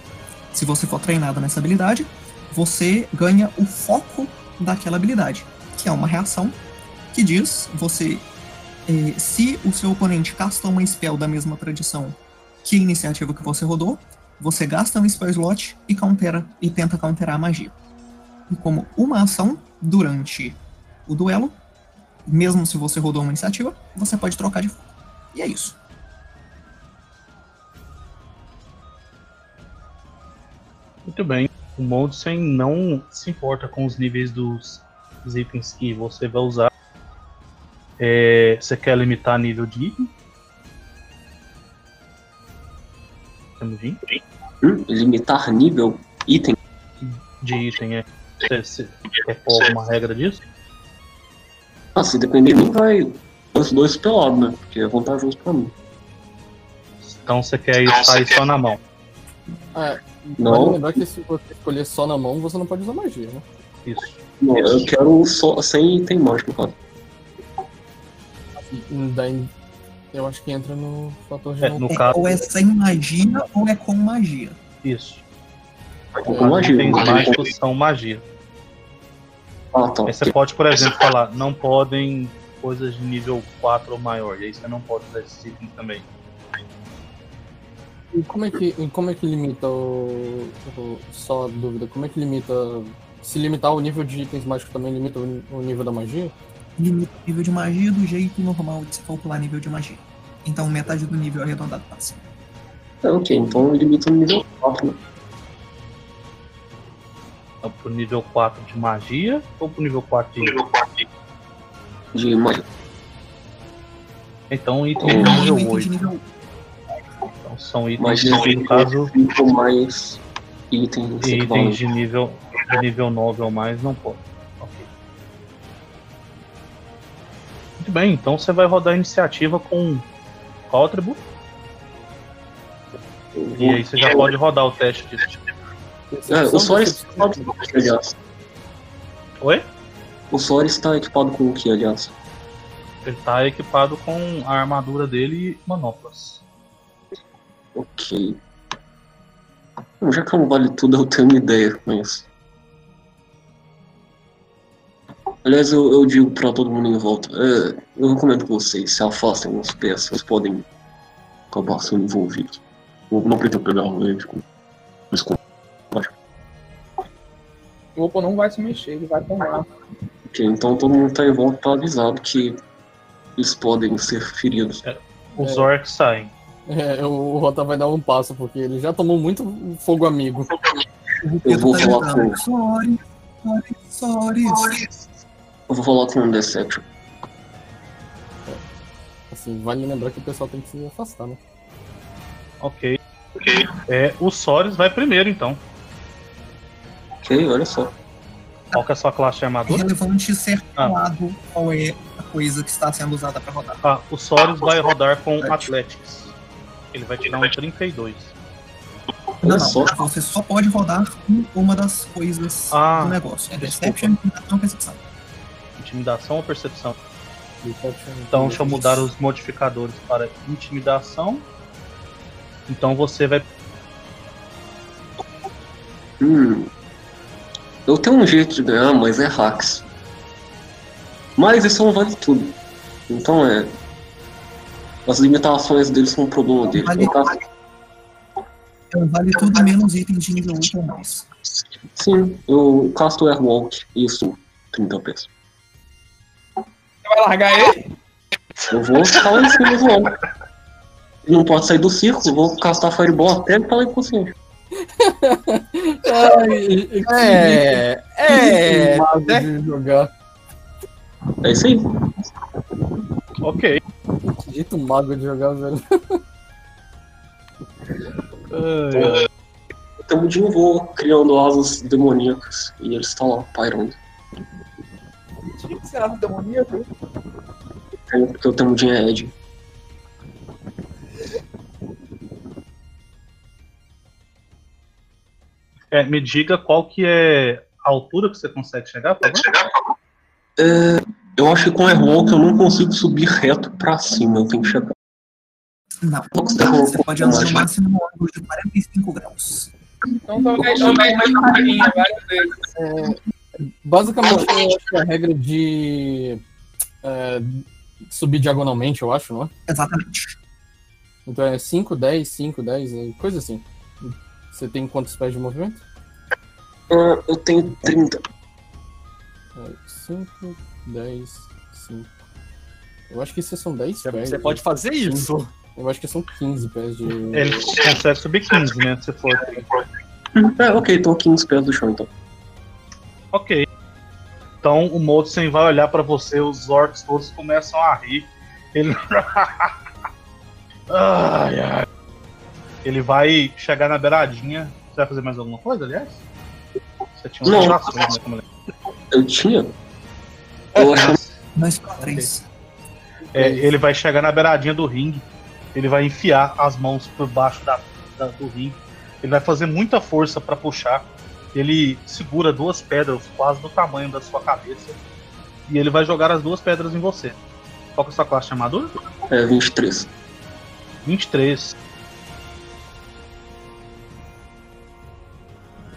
Se você for treinado nessa habilidade, você ganha o foco daquela habilidade, que é uma reação que diz você eh, se o seu oponente casta uma spell da mesma tradição que a iniciativa que você rodou, você gasta um spell slot e countera e tenta counterar a magia. E como uma ação durante o duelo, mesmo se você rodou uma iniciativa, você pode trocar de foco. E é isso. Muito bem. O Moldsen não se importa com os níveis dos, dos itens que você vai usar. É, você quer limitar nível de item? Temujin? Hum, limitar nível, item. De item, é. Você, você quer pôr alguma regra disso? Ah, se depender de mim, vai os dois pelado, né? Porque é vantajoso pra mim. Então você quer ir sair só na mão. É, Não. Vale lembrar que se você escolher só na mão, você não pode usar magia, né? Isso. Não, eu quero só sem item mágico, cara. E daí, eu acho que entra no fator de É, no É, caso, ou é sem magia ou é com magia. isso. Com Os magia. itens com magia. mágicos são magia. Ah, tá. Aí você pode, por exemplo, falar, não podem coisas de nível 4 ou maior. E aí você não pode usar esses itens também. E como é que, e como é que limita o, o- Só dúvida, como é que limita. Se limitar o nível de itens mágicos também limita o, o nível da magia? Limita o nível de magia do jeito normal de se calcular nível de magia. Então metade do nível arredondado para cima. É, ok, então limita no nível 4, né? Então, pro nível 4 de magia ou pro nível 4 de item? De magia. Então, item de Ou nível item 8. de nível Então, são itens, Magia de no caso, 5 mais itens itens de nível, de nível 9 ou mais não pode. Ok. Muito bem, então você vai rodar a iniciativa com qual atributo? E aí você já pode rodar o teste disso. É, o só é Percepção, aliás. Oi? O Sora está equipado com o que, aliás? Ele tá equipado com a armadura dele e manoplas. Ok. Bom, já que não vale tudo, eu tenho uma ideia com isso. Aliás, eu, eu digo pra todo mundo em volta. é, eu recomendo que vocês se afastem uns pés, vocês podem acabar sendo envolvidos. Eu não pretendo pegar com isso com- O Opo não vai se mexer, ele vai tomar. Ok, então todo mundo tá em volta tá avisado que eles podem ser feridos. Os É. orcs saem. É, o Rota vai dar um passo, porque ele já tomou muito fogo amigo. Eu vou falar com. Sorry, sorry, sorry. Eu vou falar com o Deception. Assim, vale lembrar que o pessoal tem que se afastar, né? Ok. É, o Sores vai primeiro, então. Ok, olha só. Qual que é a sua classe de É armadura? relevante ser Ah. falado qual é a coisa que está sendo usada para rodar. Ah, o Sores vai rodar com Athletics. Ele vai tirar um 32. Não, Olha só. você só pode rodar com uma das coisas Ah, do negócio. É. Deception, Intimidação Percepção. Intimidação ou percepção? Então, Então deixa eu mudar os modificadores para intimidação. Então você vai. Hum. Eu tenho um jeito de ganhar, mas é hacks. Mas isso não vale tudo. Então é. As limitações deles são um problema deles. Vale- caso, Então vale tudo menos itens de nível 8 ou mais. sim, eu casto Airwalk e isso 30 pesos. Você vai largar ele? Eu vou ficar lá em cima do homem. Ele não pode sair do círculo, vou castar Fireball até ele falar inconsciente. É, é. de jogar. É isso aí. Ok. Jeito mago de jogar, velho. O Temudinho voa criando asas demoníacas e ele está lá, pairando. Tinha que ser asa demoníaca. É, Porque o Temudinho é Ed. É, me diga qual que é a altura que você consegue chegar, por favor? Eu acho que com Airwalk eu não consigo subir reto pra cima, eu tenho que chegar. Não. Você pode andar no máximo no ângulo de 45 graus. Então talvez eu mais carinho várias vezes. Basicamente, eu acho que a regra de é, subir diagonalmente, eu acho, não é? Exatamente. Então é 5, 10, 5, 10, é coisa assim. Você tem quantos pés de movimento? Ah, eu tenho 30. 5, 10, 5. Eu acho que esses são 10 pés. Você pode fazer isso. Eu acho que são 15 pés de. Ele consegue subir 15, né? Se for. É, ok, tô 15 pés do chão então. Ok. Então o Modsen vai olhar pra você, os orcs todos começam a rir. Ele. *laughs* ai, ai. Ele vai chegar na beiradinha. Você vai fazer mais alguma coisa, aliás? Você tinha Não. umas ações, né? Eu tinha? Eu Dois para três. É, ele vai chegar na beiradinha do ringue. Ele vai enfiar as mãos por baixo da, da- do ringue. Ele vai fazer muita força pra puxar. Ele segura duas pedras quase do tamanho da sua cabeça. E ele vai jogar as duas pedras em você. Qual que é a sua classe de armadura? é 23. 23. Se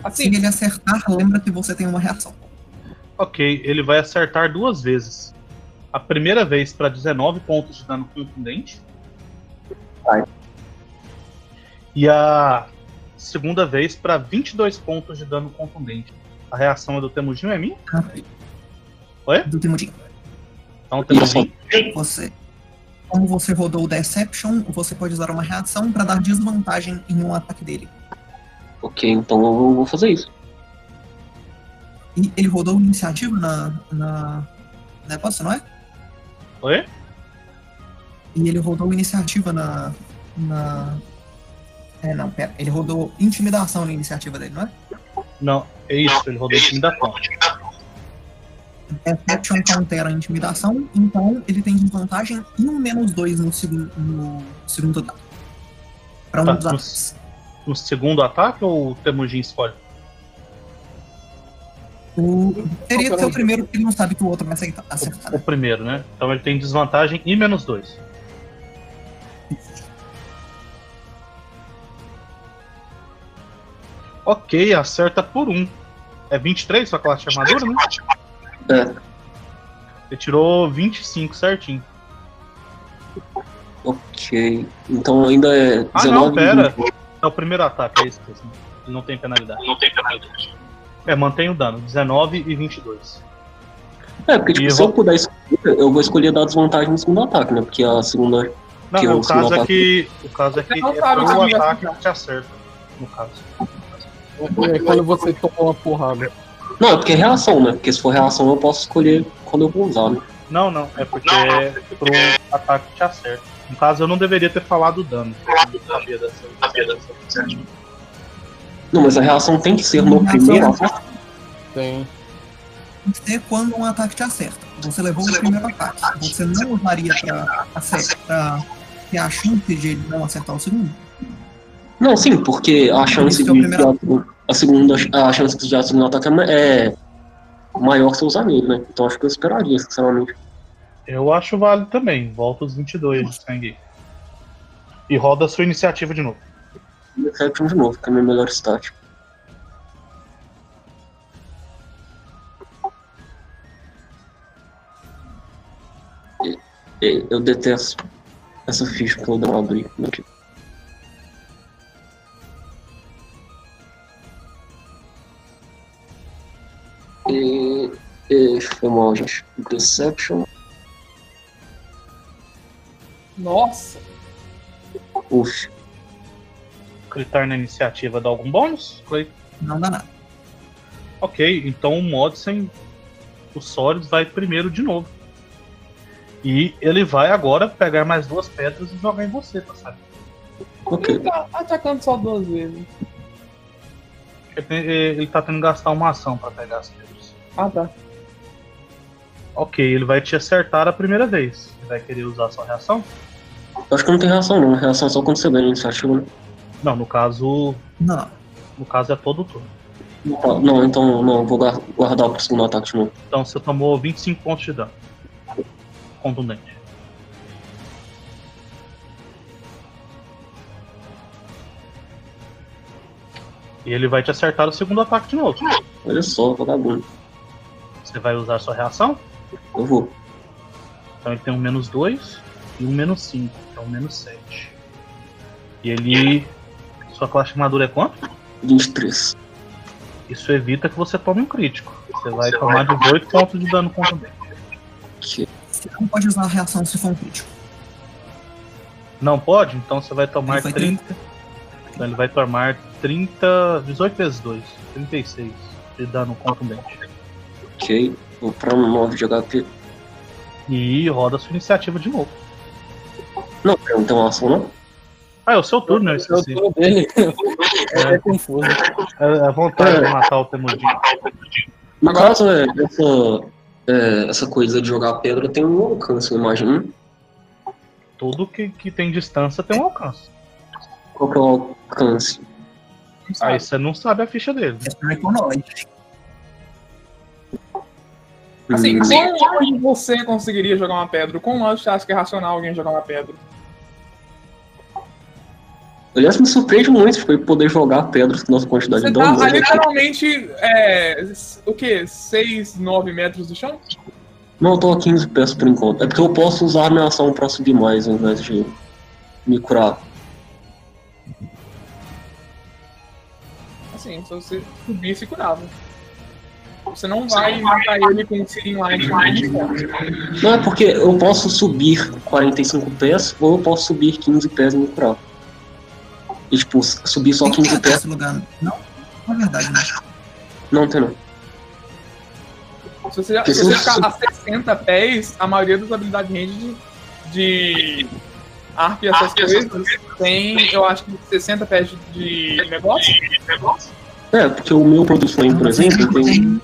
Assim, ele acertar, lembra que você tem uma reação. Ok, ele vai acertar duas vezes. A primeira vez para 19 pontos de dano contundente. Vai. E a segunda vez para 22 pontos de dano contundente. A reação é do Temujin, é minha? Oi? Do Temudinho. Então, Temujin. Você. Como você rodou o Deception, você pode usar uma reação para dar desvantagem em um ataque dele. Ok, então eu vou fazer isso. Ele rodou iniciativa na, na negócio, não é? Oi? E ele rodou iniciativa na. na. É, não, pera. Ele rodou intimidação na iniciativa dele, não é? Não, é isso, ele rodou intimidação. Deception countera a intimidação, então ele tem desvantagem e um menos dois no segundo, no segundo dado. Pra um Tá, dos no- ataques. No segundo ataque ou o Temujin escolhe? O... Teria que ser peraí. o primeiro, porque ele não sabe que o outro vai aceitar- acertar. O primeiro, né? Então ele tem desvantagem e menos dois. Ok, acerta por um. É 23 sua classe de armadura, né? É, Ele tirou 25 certinho. ok. Então ainda é 19 Ah, não, pera. 20. É o primeiro ataque, é isso mesmo. Ele não tem penalidade. Não tem penalidade. É, mantém o dano. 19 e 22. É, porque tipo, E se eu eu puder escolher, eu vou escolher dar desvantagem no segundo ataque, né? Porque a segunda. Não, Que o o caso é que. O caso é que não é sabe pro que ia ataque que te acerta. No caso. É quando você toma uma porrada. Não, é porque é reação, né? Porque se for reação eu posso escolher quando eu vou usar, né? Não, não. É porque é pro ataque que te acerta. No caso, eu não deveria ter falado o dano. Eu não sabia dessa. Sabia dessa. Não, mas a reação tem que ser no primeiro ataque. Tem. Tem que ser quando um ataque te acerta. Você levou o primeiro ataque. Você não usaria pra, acertar, ter a chance de ele não acertar o segundo? Não, sim, porque a chance Esse é de primeiro a segunda a chance de dar o segundo ataque é é maior que você usar nele, né? Então acho que eu esperaria, sinceramente. Eu acho válido também. Volta os 22 de sangue. E roda a sua iniciativa de novo. Deception de novo, que é minha melhor stat. E- e- Eu detesto essa ficha que eu não abri. E, e foi mal, gente. Deception. Nossa. Uf. Clicar na iniciativa dá algum bônus? Clay? Não dá nada. Ok, então o Modsen, o Sólidos, vai primeiro de novo. E ele vai agora pegar mais duas pedras e jogar em você, tá certo? Ok. Ele tá atacando só duas vezes. Ele, tem- ele tá tendo que gastar uma ação pra pegar as pedras. Ah, tá. Ok, ele vai te acertar a primeira vez. Você vai querer usar a sua reação? Eu acho que não tem reação não. Reação é só quando você ganha a iniciativa, né? Não, no caso. Não. No caso é todo turno. Não, Não, então não, vou guar- guardar pro segundo ataque de novo. Então você tomou 25 pontos de dano. Contundente. E ele vai te acertar o segundo ataque de novo. Olha só, vagabundo. Você vai usar a sua reação? Eu vou. Então ele tem um menos 2 e um menos 5, então um menos 7. E ele. Sua classe de armadura é quanto? 23. Isso evita que você tome um crítico. Você vai tomar 18 pontos de dano contundente. Que Você não pode usar a reação se for um crítico. Não pode? Então você vai tomar Ele foi 30. Então ele vai tomar 30. 18 vezes 2. 36 de dano contundente. ok. Vou pra 9 de HP. E roda sua iniciativa de novo. Não, uma ação, não? Ah, é o seu turno, eu É o esqueci. turno dele. *laughs* É, é confuso. É a vontade de matar o Temudinho. No Agora- caso, é, essa, é, essa coisa de jogar pedra tem um alcance, eu imagino. Tudo que, que tem distância tem um alcance. Qual que é o alcance? Aí você não sabe a ficha dele. É. Assim, Hum, como longe você conseguiria jogar uma pedra? Como longe você acha que é racional alguém jogar uma pedra? Aliás, me surpreende muito tipo, poder jogar pedras com nossa quantidade Você de tá dano. a né? literalmente, é, o quê? 6, 9 metros do chão? Não, eu tô a 15 peças por enquanto. É porque eu posso usar a minha ação pra subir mais ao invés de me curar. Assim, se você subir, se curava. Você não vai matar ele com o Searing Light. Não, é porque eu posso subir 45 pés ou eu posso subir 15 pés e me curar. E tipo, subir só Tem que 15 até pés. lugar. Não, não é verdade, né? Não tem não. Se você, já- se você ficar *laughs* a 60 pés, a maioria das habilidades range de, de arco e essas coisas tem, eu acho que 60 pés de de negócio. É, porque o meu Produce Flame, por Armas exemplo, tem. tem.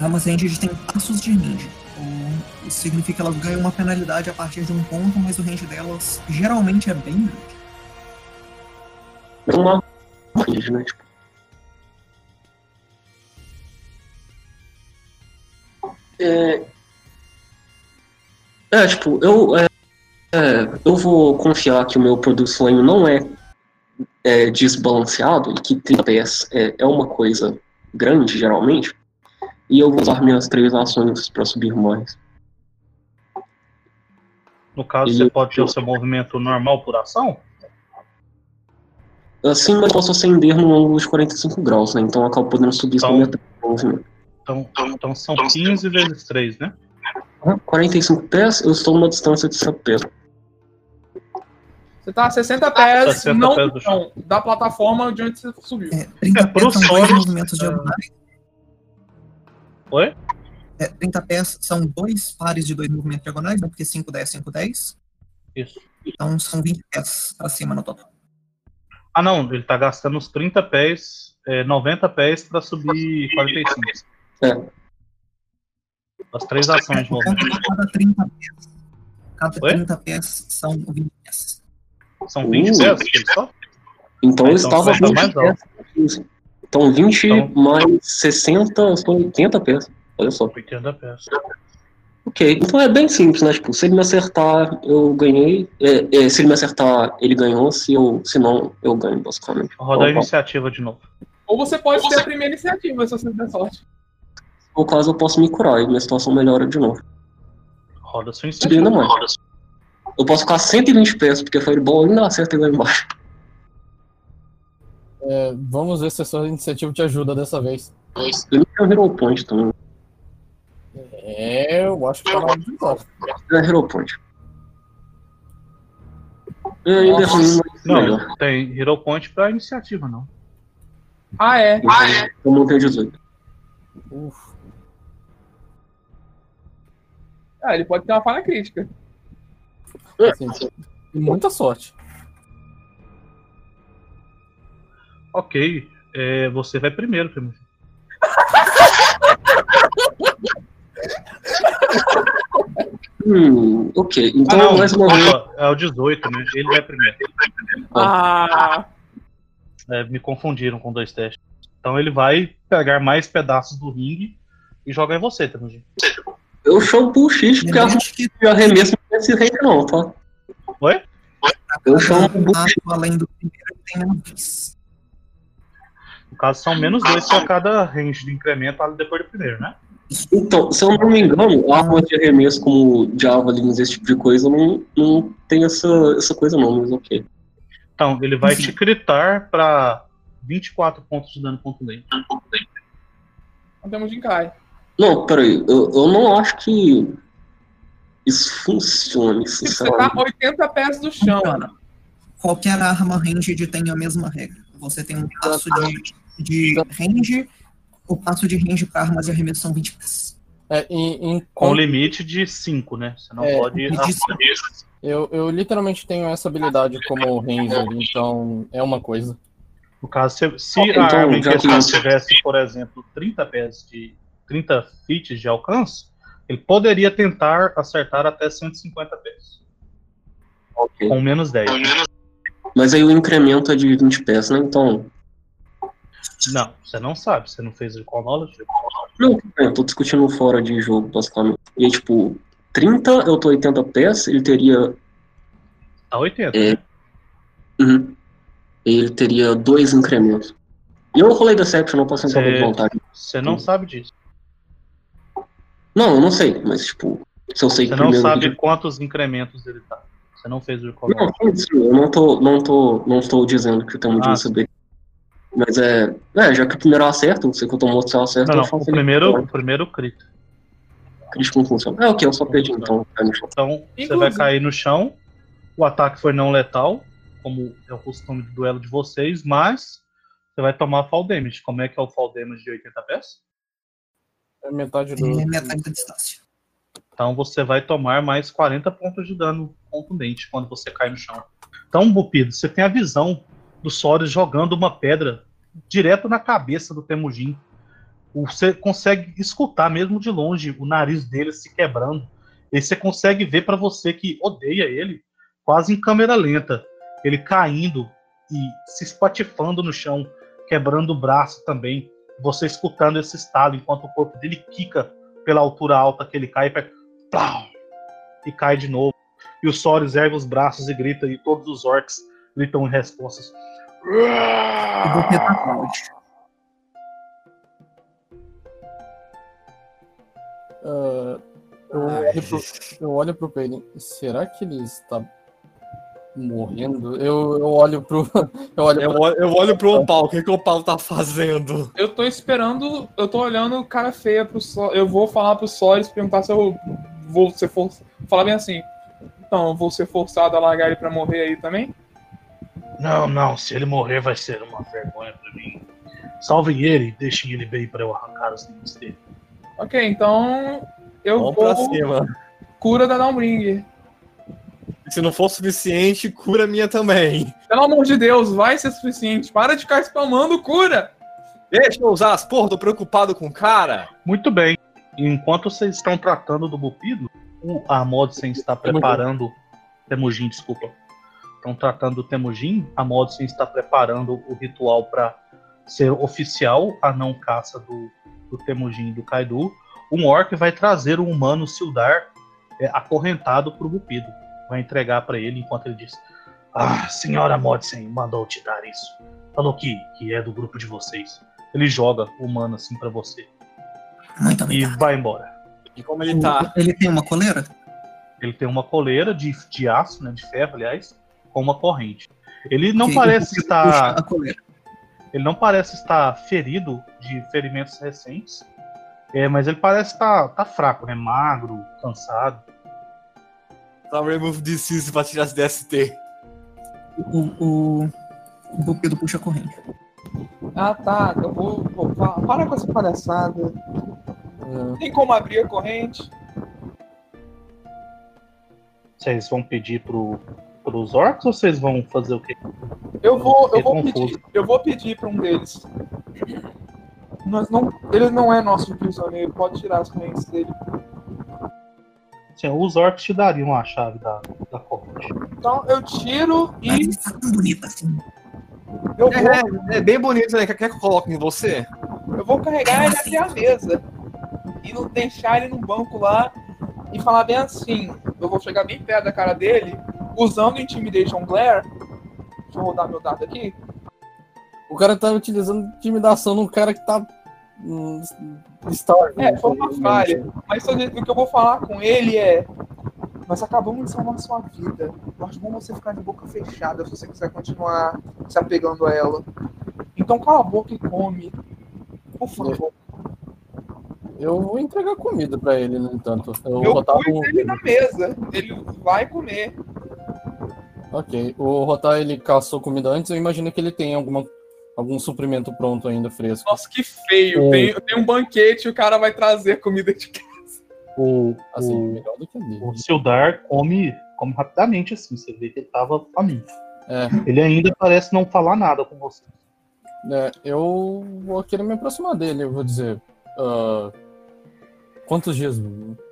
Armas ranged tem passos de ninja. O- Isso significa que elas ganham uma penalidade a partir de um ponto, mas o range delas geralmente é bem grande. É uma range, né? Tipo, É, é tipo, eu, é, é, eu vou confiar que o meu Produce Flame não é, é desbalanceado e que 30 PS é, é uma coisa grande, geralmente. E eu vou usar minhas três ações para subir mais. No caso, E você pode ter o seu movimento normal por ação? Assim, mas eu posso acender no ângulo de 45 graus, né? Então eu acabo podendo subir Então- com metade do movimento. Então, então são 15 vezes 3, né? Ah, 45 pés, eu estou numa distância de 7 pés. Você tá a 60 pés, 60 não, pés do chão. não, da plataforma de onde você subiu. É, 30 É, pés são dois Soros, movimentos é. diagonais. Oi? É, 30 pés são dois pares de dois movimentos diagonais, né? Porque 5, 10, 5, 10. Isso. Então são 20 pés pra cima no total. Ah, não, ele tá gastando os 30 pés, é, 90 pés pra subir 45. É. As três ações de movimento. cada 30 pés. Cada Oi? 30 pés são 20 pés. São 20 Uh. pés ele só? Então Ah, eu então estava você tá 20 mais pés. Isso. Então 20 Então- mais 60 são 80 pés. Olha só. 80 pés. Ok, então é bem simples, né? Tipo, se ele me acertar, eu ganhei. É, é, se ele me acertar, ele ganhou. Se, eu, se não, eu ganho, basicamente. Roda a Então, iniciativa de novo. Ou você pode ter a primeira iniciativa, se você der sorte. No caso, eu posso me curar e minha situação melhora de novo. Roda sua ainda iniciativa. mais. Eu posso ficar 120 pés, porque Fireball ainda acerta ele lá embaixo. É, vamos ver se a sua iniciativa te ajuda dessa vez. Ele tem um Hero Point também. É, eu acho que tá na hora de usar. É Hero Point. E ainda é. Não, tem Hero Point pra iniciativa, não. Ah, é. Então, eu montei 18. Uf. Ah, ele pode ter uma falha crítica. Assim, muita sorte. Ok, é, você vai primeiro, primo. *laughs* Hum, ok. Então, Ah, não, mais uma vez. é o 18, né? Ele vai primeiro. Ah, É, me confundiram com dois testes. Então ele vai pegar mais pedaços do ringue e jogar em você, Temujin. Eu chamo bullshit porque a Lembrete que de arremesso não é esse rei, não, tá? Oi? Eu chamo bullshit. ato além do primeiro tem menos 10. No caso, são menos dois pra cada range de incremento ali depois do primeiro, né? Então, se eu não me engano, arma de arremesso como javelins, esse tipo de coisa, não, não tem essa, essa coisa não, mas ok. Então, ele vai te critar pra 24 pontos de dano contundente. não temos de cai. Não, peraí, eu, eu não acho que isso funcione, Você tá sinceramente. 80 pés do chão. Funciona. Qualquer arma ranged tem a mesma regra. Você tem um passo de, de range, o passo de range para armas de arremesso são 20 pés. É, em, em Com con- limite de 5, né? Você não É, pode. eu, eu literalmente tenho essa habilidade como ranger, então é uma coisa. No caso, se, se Então, a arma em questão tivesse, por exemplo, 30 pés de 30 feet de alcance, ele poderia tentar acertar até 150 pés. Ok. Com menos 10. Mas aí o incremento é de 20 pés, né? Então. Não, você não sabe, você não fez o knowledge. Não, eu tô discutindo fora de jogo, basicamente. E aí, tipo, 30, eu tô 80 pés, ele teria. Tá 80. É. Uhum. Ele teria dois incrementos. E eu rolei Deception, não posso entrar de vontade. Você não sabe disso. Não, eu não sei, mas tipo, se eu sei Você que não primeiro. sabe quantos incrementos ele tá. Você não fez o call Não, eu não tô, não tô, não estou dizendo que eu tenho Ah, de saber. Mas é, é, já que o primeiro eu acerto, eu sei que eu se eu acerto, Não, eu não, faço o primeiro, o primeiro crit. Crítico não funciona. É, ok, eu só perdi então. cai no chão. Então, você Inclusive- vai cair no chão. O ataque foi não letal, como é o costume do duelo de vocês, mas você vai tomar fall damage. Como é que é o fall damage de 80 pés? É metade do. É metade da distância. Então você vai tomar mais 40 pontos de dano contundente quando você cai no chão. Então, Bupido, você tem a visão do Sorius jogando uma pedra direto na cabeça do Temujin. Você consegue escutar mesmo de longe o nariz dele se quebrando. E você consegue ver para você que odeia ele, quase em câmera lenta, ele caindo e se espatifando no chão, quebrando o braço também. Você escutando esse estalo enquanto o corpo dele quica pela altura alta que ele cai e pega. Plau! E cai de novo. E o Soros ergue os braços e grita, e todos os orcs gritam em respostas. Eu vou tentar. Ah, eu, olho pro, eu olho pro Peyton. Será que ele está morrendo? Eu, eu olho pro. *laughs* Eu olho Eu, pro. olho- eu olho pro Opal, o que, que o Opal tá fazendo? Eu tô esperando, eu tô olhando cara feia pro Sol. Eu vou falar pro Solis perguntar se eu vou ser forçado. Falar bem assim. Então, eu vou ser forçado a largar ele pra morrer aí também? Não, não, se ele morrer vai ser uma vergonha pra mim. Salvem ele e deixem ele bem para eu arrancar os dentes dele. Ok, então. Eu Vamos pra vou. cima. Cura da Downbringer. Se não for suficiente, cura a minha também. Pelo amor de Deus, vai ser suficiente. Para de ficar spamando cura. Deixa eu usar as porra, tô preocupado com o cara. Muito bem. Enquanto vocês estão tratando do Bupido, o Amodsen está preparando. Temujin, desculpa. Estão tratando do Temujin. A Amodsen está preparando o ritual para ser oficial a não caça do, do Temujin e do Kaido. Um orc vai trazer um humano Sildar é, acorrentado para o Bupido. Vai entregar para ele enquanto ele diz: Ah, senhora Modsen mandou te dar isso. Falou que, que é do grupo de vocês. Ele joga o humano assim para você Muito e vai embora. E como ele tá? Ele tem uma coleira? Ele tem uma coleira de, de aço, né, de ferro, aliás, com uma corrente. Ele não Ok, parece estar, ele não parece estar ferido de ferimentos recentes, é, mas ele parece estar tá fraco, né, magro, cansado. Tá remove disease pra tirar as DST. O, o, o Bupido puxa a corrente. Ah, tá. Eu vou. pa- para com essa palhaçada. ah, Tem como abrir a corrente? Vocês vão pedir pro, pros orcs ou vocês vão fazer o quê? Eu vou, eu vou confuso. pedir, eu vou pedir para um deles. Nós não, ele não é nosso prisioneiro, pode tirar as correntes dele. Assim, os orcs te dariam a chave da, da corrente. Então eu tiro e tá tão bonito assim. eu vou, É, é bem bonito, né? Quer que eu coloque em você? eu vou carregar ele até a mesa e não deixar ele no banco lá e falar bem assim. Eu vou chegar bem perto da cara dele, usando Intimidation Glare. Deixa eu rodar meu dado aqui. o cara tá utilizando intimidação num cara que tá. hum, Star. É, foi uma falha. Mas o que eu vou falar com ele é. Nós acabamos de salvar sua vida. Eu acho bom você ficar de boca fechada se você quiser continuar se apegando a ela. Então cala a boca e come. Por favor. Eu vou entregar comida pra ele, no entanto. Eu vou Eu um. ele na mesa. Ele vai comer. Ok. O Rotar ele caçou comida antes, eu imagino que ele tem alguma, algum suprimento pronto ainda fresco. Nossa, que feio. É. Tem, tem um banquete e o cara vai trazer comida de casa. O, Assim, o, melhor do que a dele. o Sildar come, come rapidamente, assim. Você vê que ele tava faminto. É, Ele ainda parece não falar nada com você. é, eu vou querer me aproximar dele, eu vou dizer. ah, quantos dias?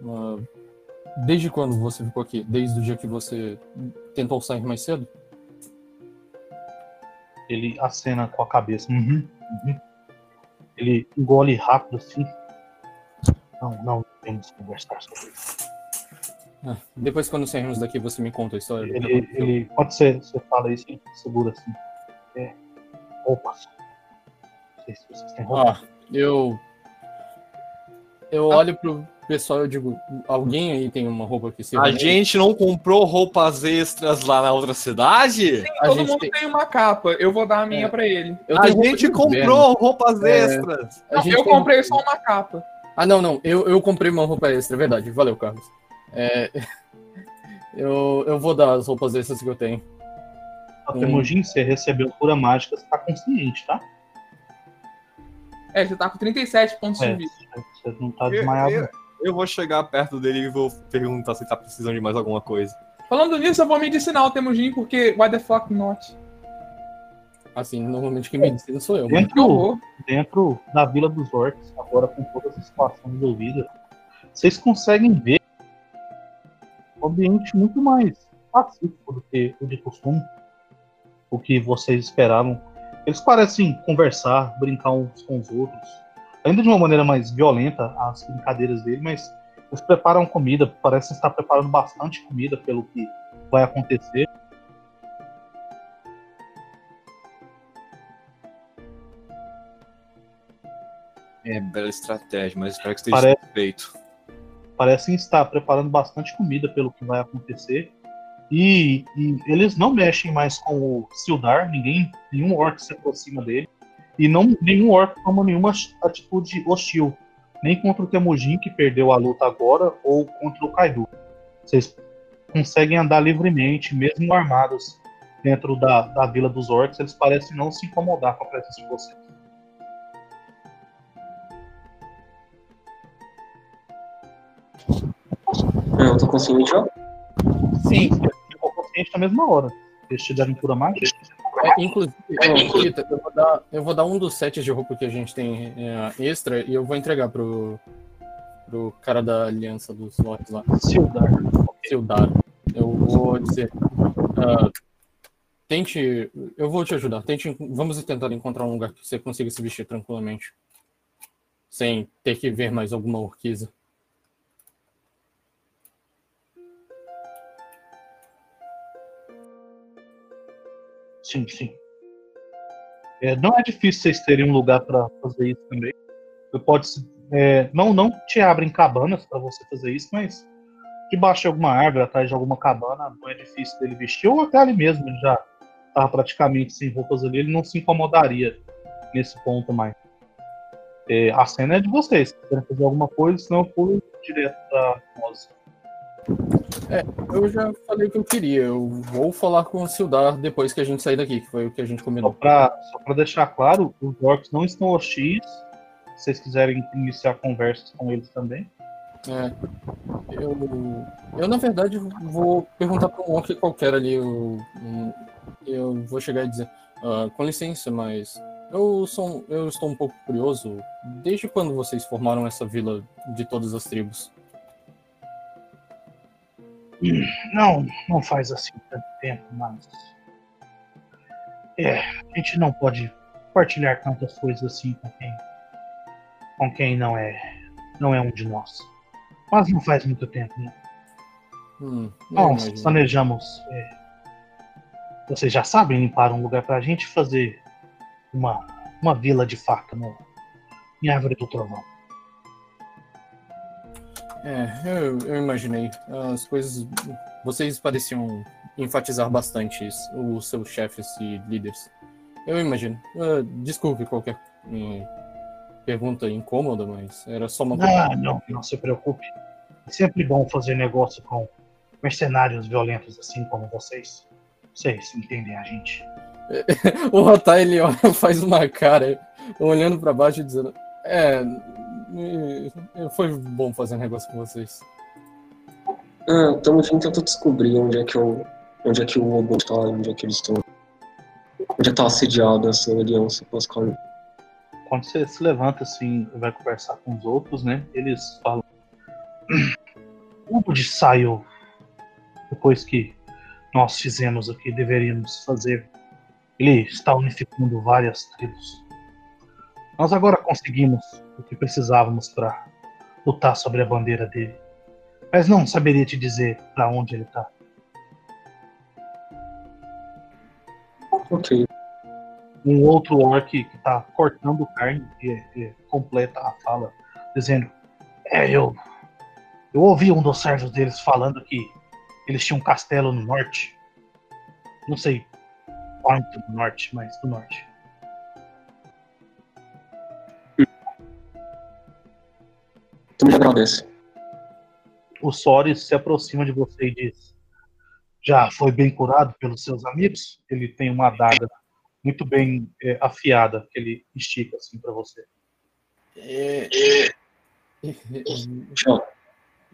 ah, desde quando você ficou aqui? Desde o dia que você tentou sair mais cedo? Ele acena com a cabeça. Uhum, uhum. Ele engole rápido assim. Não, não temos que conversar sobre isso. Ah, depois, quando sairmos daqui, você me conta a história. Ele, ele, quando você, você fala isso, ele segura assim. É, roupas. Não sei se vocês têm roupa. Ah, eu. Eu olho pro pessoal eu digo: alguém aí tem uma roupa que se A gente não comprou roupas extras lá na outra cidade? A Todo gente mundo tem- tem... uma capa. Eu vou dar a minha É. pra ele. Eu a gente comprou roupas É. extras. A Não, gente eu tem- comprei só uma capa. Ah, não, não. Eu, eu comprei uma roupa extra, é verdade. Valeu, Carlos. É, *laughs* eu, eu vou dar as roupas extras que eu tenho. A Temujin, você recebeu cura mágica, você tá consciente, tá? É, você tá com 37 pontos É, de vida. você não tá Eu, desmaiado. eu- não. Eu vou chegar perto dele e vou perguntar se ele tá precisando de mais alguma coisa. Falando nisso, eu vou medicinal o Temujin, porque why the fuck not? Assim, normalmente quem me ensina sou eu. Dentro, dentro da Vila dos Orcs, agora com toda essa situação resolvida, vocês conseguem ver um ambiente muito mais pacífico do que o de costume, o que vocês esperavam. Eles parecem conversar, brincar uns com os outros. Ainda de uma maneira mais violenta, as brincadeiras dele, mas eles preparam comida, parecem estar preparando bastante comida pelo que vai acontecer. É bela estratégia, mas espero que esteja Parece- feito. parecem estar preparando bastante comida pelo que vai acontecer. E, e eles não mexem mais com o Sildar, ninguém, nenhum orc se aproxima dele. E não, nenhum orc toma nenhuma atitude hostil. Nem contra o Temujin, que perdeu a luta agora, ou contra o Kaido. Vocês conseguem andar livremente, mesmo armados dentro da, da vila dos orcs, eles parecem não se incomodar com a presença de vocês. É, eu tô consciente já? Sim, Ficou consciente na mesma hora. Este de aventura mágica. É, inclusive, ô, Rita, eu vou, dar, eu vou dar um dos sets de roupa que a gente tem é, extra e eu vou entregar pro, pro cara da aliança dos Lords lá. Sildar. Sildar. Eu vou dizer. ah, tente. Eu vou te ajudar. Tente, vamos tentar encontrar um lugar que você consiga se vestir tranquilamente. Sem ter que ver mais alguma orquiza. Sim, sim. É, não é difícil vocês terem um lugar para fazer isso também. Você pode, é, não, não te abrem cabanas para você fazer isso, mas debaixo de alguma árvore, atrás de alguma cabana, não é difícil dele vestir. Ou até ali mesmo, ele já estava praticamente sem roupas ali, ele não se incomodaria nesse ponto mais. É, a cena é de vocês. Querem fazer alguma coisa, senão eu pulo direto para nós. Eu já falei o que eu queria. Eu vou falar com o Sildar depois que a gente sair daqui, que foi o que a gente Só combinou. para só pra deixar claro, os orcs não estão hostis. Se vocês quiserem iniciar conversas com eles também. É, eu, eu, na verdade, vou perguntar para um orc qualquer ali. Eu, eu vou chegar e dizer: "Ah, Com licença, mas eu, sou, eu estou um pouco curioso. Desde quando vocês formaram essa vila de todas as tribos? Não, não faz assim tanto tempo, mas. É, a gente não pode compartilhar tantas coisas assim com quem. com quem não é. não é um de nós. Mas não faz muito tempo, né? Hum, imagino. planejamos. é, vocês já sabem limpar um lugar pra gente fazer uma, uma vila de faca no, em Árvore do Trovão. É, eu, eu imaginei. As coisas. Vocês pareciam enfatizar bastante isso, os seus chefes e líderes. Eu imagino. Ah, desculpe qualquer hum, pergunta incômoda, mas era só uma. Ah, não, não se preocupe. É sempre bom fazer negócio com mercenários violentos assim como vocês. Vocês entendem a gente. *laughs* O Rotai, ele olha, *laughs* faz uma cara, olhando pra baixo e dizendo: É, foi bom fazer negócio com vocês. Ah, estamos tentando descobrir onde é que o onde é que o Obo está, onde é que eles estão. Onde está assediada essa aliança Pascal. Quando você se levanta assim e vai conversar com os outros, né? Eles falam. O Bud saiu depois que nós fizemos o que deveríamos fazer. Ele está unificando várias tribos. Nós agora conseguimos o que precisávamos para lutar sobre a bandeira dele. Mas não saberia te dizer para onde ele está. Ok. um outro orc que tá cortando carne e, e completa a fala, dizendo: É, eu. Eu ouvi um dos servos deles falando que eles tinham um castelo no norte. Não sei quanto no norte, mas do norte. Tu me agradece. O Soris se aproxima de você e diz: Já foi bem curado pelos seus amigos? Ele tem uma adaga muito bem é, afiada que ele estica assim para você. É.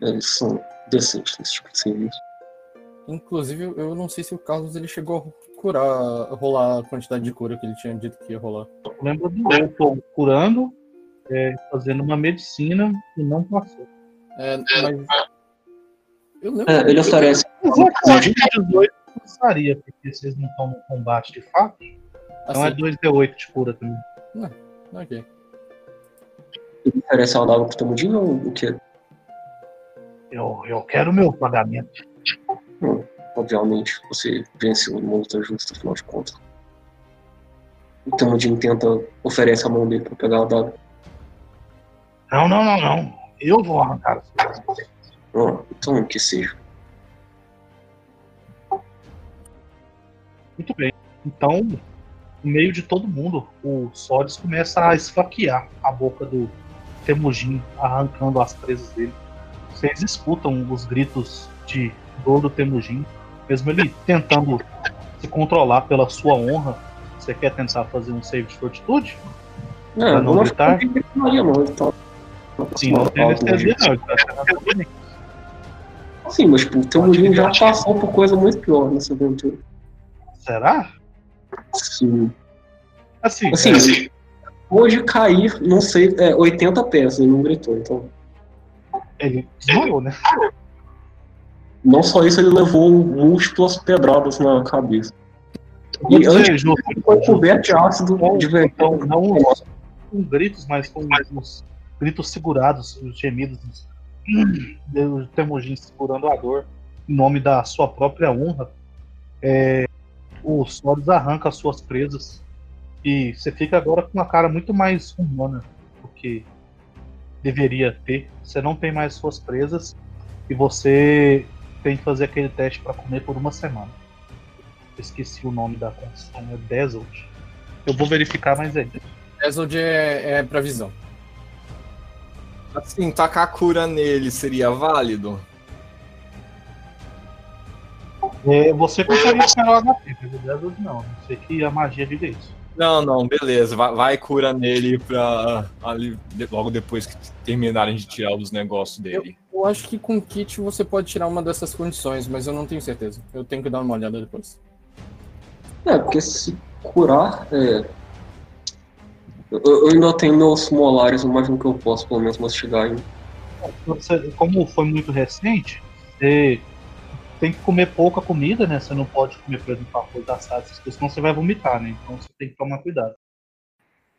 Eles são decentes nesse tipo de serviço. Inclusive, eu não sei se o Carlos ele chegou a curar, rolar a quantidade de cura que ele tinha dito que ia rolar. Lembra do Elton curando, é, fazendo uma medicina e não passou. É, mas. Eu lembro. É, ele oferece. É que eu acho que 18 não passaria, porque vocês não estão no combate de fato. Então é assim, 2D8 de cura também. ok. Ele oferece a adaga pro Temudinho ou o quê? Eu, eu quero meu pagamento. Hum, obviamente, você venceu numa luta justa, afinal de contas. O Temudinho tenta, oferece a mão dele pra pegar a adaga. Não, não, não, não. Eu vou arrancar as coisas. Ah, então que seja. Muito bem. Então, no meio de todo mundo, o Sodes começa a esfaquear a boca do Temujin, arrancando as presas dele. Vocês escutam os gritos de dor do Temujin, mesmo ele tentando se controlar pela sua honra. Você quer tentar fazer um save de fortitude? Não, Pra não não gritar? com Maria, não. Sim, não tem anestesia, não. Ele tá. Sim, mas tipo, o Temudinho já passou por coisa muito pior nessa aventura. Será? Sim. Assim, Assim, hoje cair, não sei, é 80 pés, ele não gritou, então. ele desmaiou, né? Não só isso, ele levou múltiplas pedradas na cabeça. E dizer, antes Ju, ele foi coberto de ácido de verdade. Não, não com gritos, mas com uns gritos segurados, os gemidos hum, do Temujin segurando a dor em nome da sua própria honra. É, o Soros arranca as suas presas e você fica agora com uma cara muito mais humana do que deveria ter. Você não tem mais suas presas e você tem que fazer aquele teste para comer por uma semana. Esqueci o nome da condição, é Desert. Eu vou verificar, mas é. Ezod é, é pra visão. Assim, tacar cura nele seria válido? É, você consegue esperar o HP, mas não. Não sei que a magia diga isso. Não, não, beleza. Vai, vai cura nele pra ali, de- logo depois que terminarem de tirar os negócios dele. Eu acho que com kit você pode tirar uma dessas condições, mas eu não tenho certeza. Eu tenho que dar uma olhada depois. É, porque se curar, é. Eu, eu ainda tenho meus molares, eu imagino que eu posso pelo menos mastigar ainda. Você- como foi muito recente, você tem que comer pouca comida, né? Você não pode comer, por exemplo, arroz assado, essas coisas, senão você vai vomitar, né? Então você tem que tomar cuidado.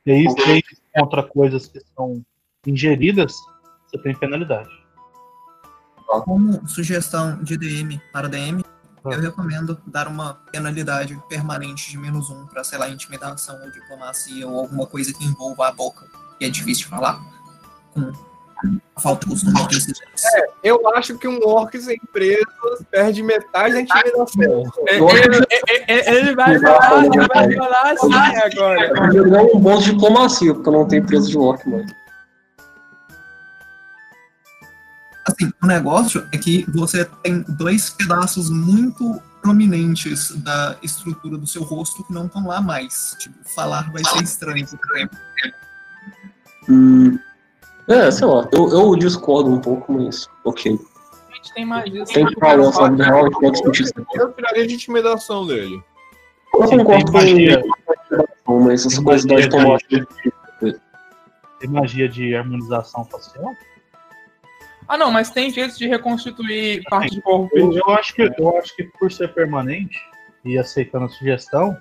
E aí, se contra coisas que são ingeridas, você tem penalidade. Como sugestão de DM para DM. Eu recomendo dar uma penalidade permanente de menos um para, sei lá, intimidação ou diplomacia ou alguma coisa que envolva a boca, que é difícil de falar, com a falta de costume de decisões. Eu acho que um orc sem presas perde metade da intimidação. É, Ele, ele vai falar, ele vai falar assim agora. Eu ganho um bônus de diplomacia, porque eu não tenho preso de orc, mas. Assim, o negócio é que você tem dois pedaços muito prominentes da estrutura do seu rosto que não estão lá mais. Tipo, falar vai ser estranho por tempo. Hum, é, sei lá, eu, eu discordo um pouco, mas ok. A gente tem mais isso. Tem que falar, sabe, na real, a gente pode discutir isso. Eu tiraria de intimidação dele. Eu Sim, concordo com mas essa coisa da automática. Tem magia de harmonização facial? Ah, não, mas tem jeito de reconstituir parte de corpo Eu, perdido. eu acho que, eu acho que por ser permanente e aceitando a sugestão,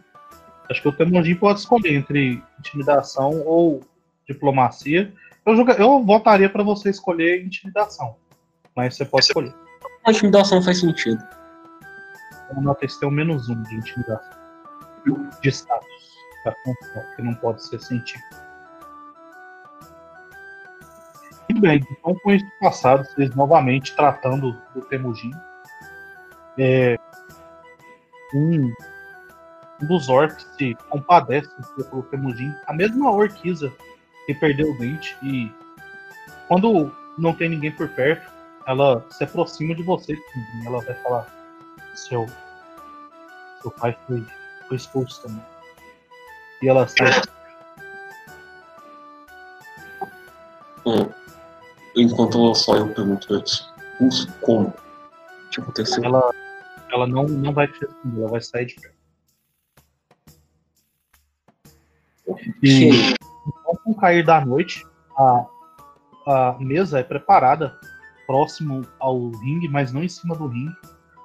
acho que o Temujin pode escolher entre intimidação ou diplomacia. Eu, joga, eu votaria para você escolher intimidação, mas você pode escolher. A intimidação faz sentido. Eu notei que tem um menos um de intimidação. De status. Tá? Que não pode ser sentido. Muito bem, então com isso passado, vocês novamente tratando do Temujin. É, um, um dos orcs se compadece pelo Temujin. A mesma orquiza que perdeu o dente e quando não tem ninguém por perto, ela se aproxima de você. Temujin. Ela vai falar: seu, seu pai foi, foi expulso também. E ela *laughs* sai. Enquanto ela sai, eu pergunto antes. Isso como? O que aconteceu? Ela, ela não, não vai te responder, ela vai sair de perto. E então, com o cair da noite, a, a mesa é preparada próximo ao ringue, mas não em cima do ringue.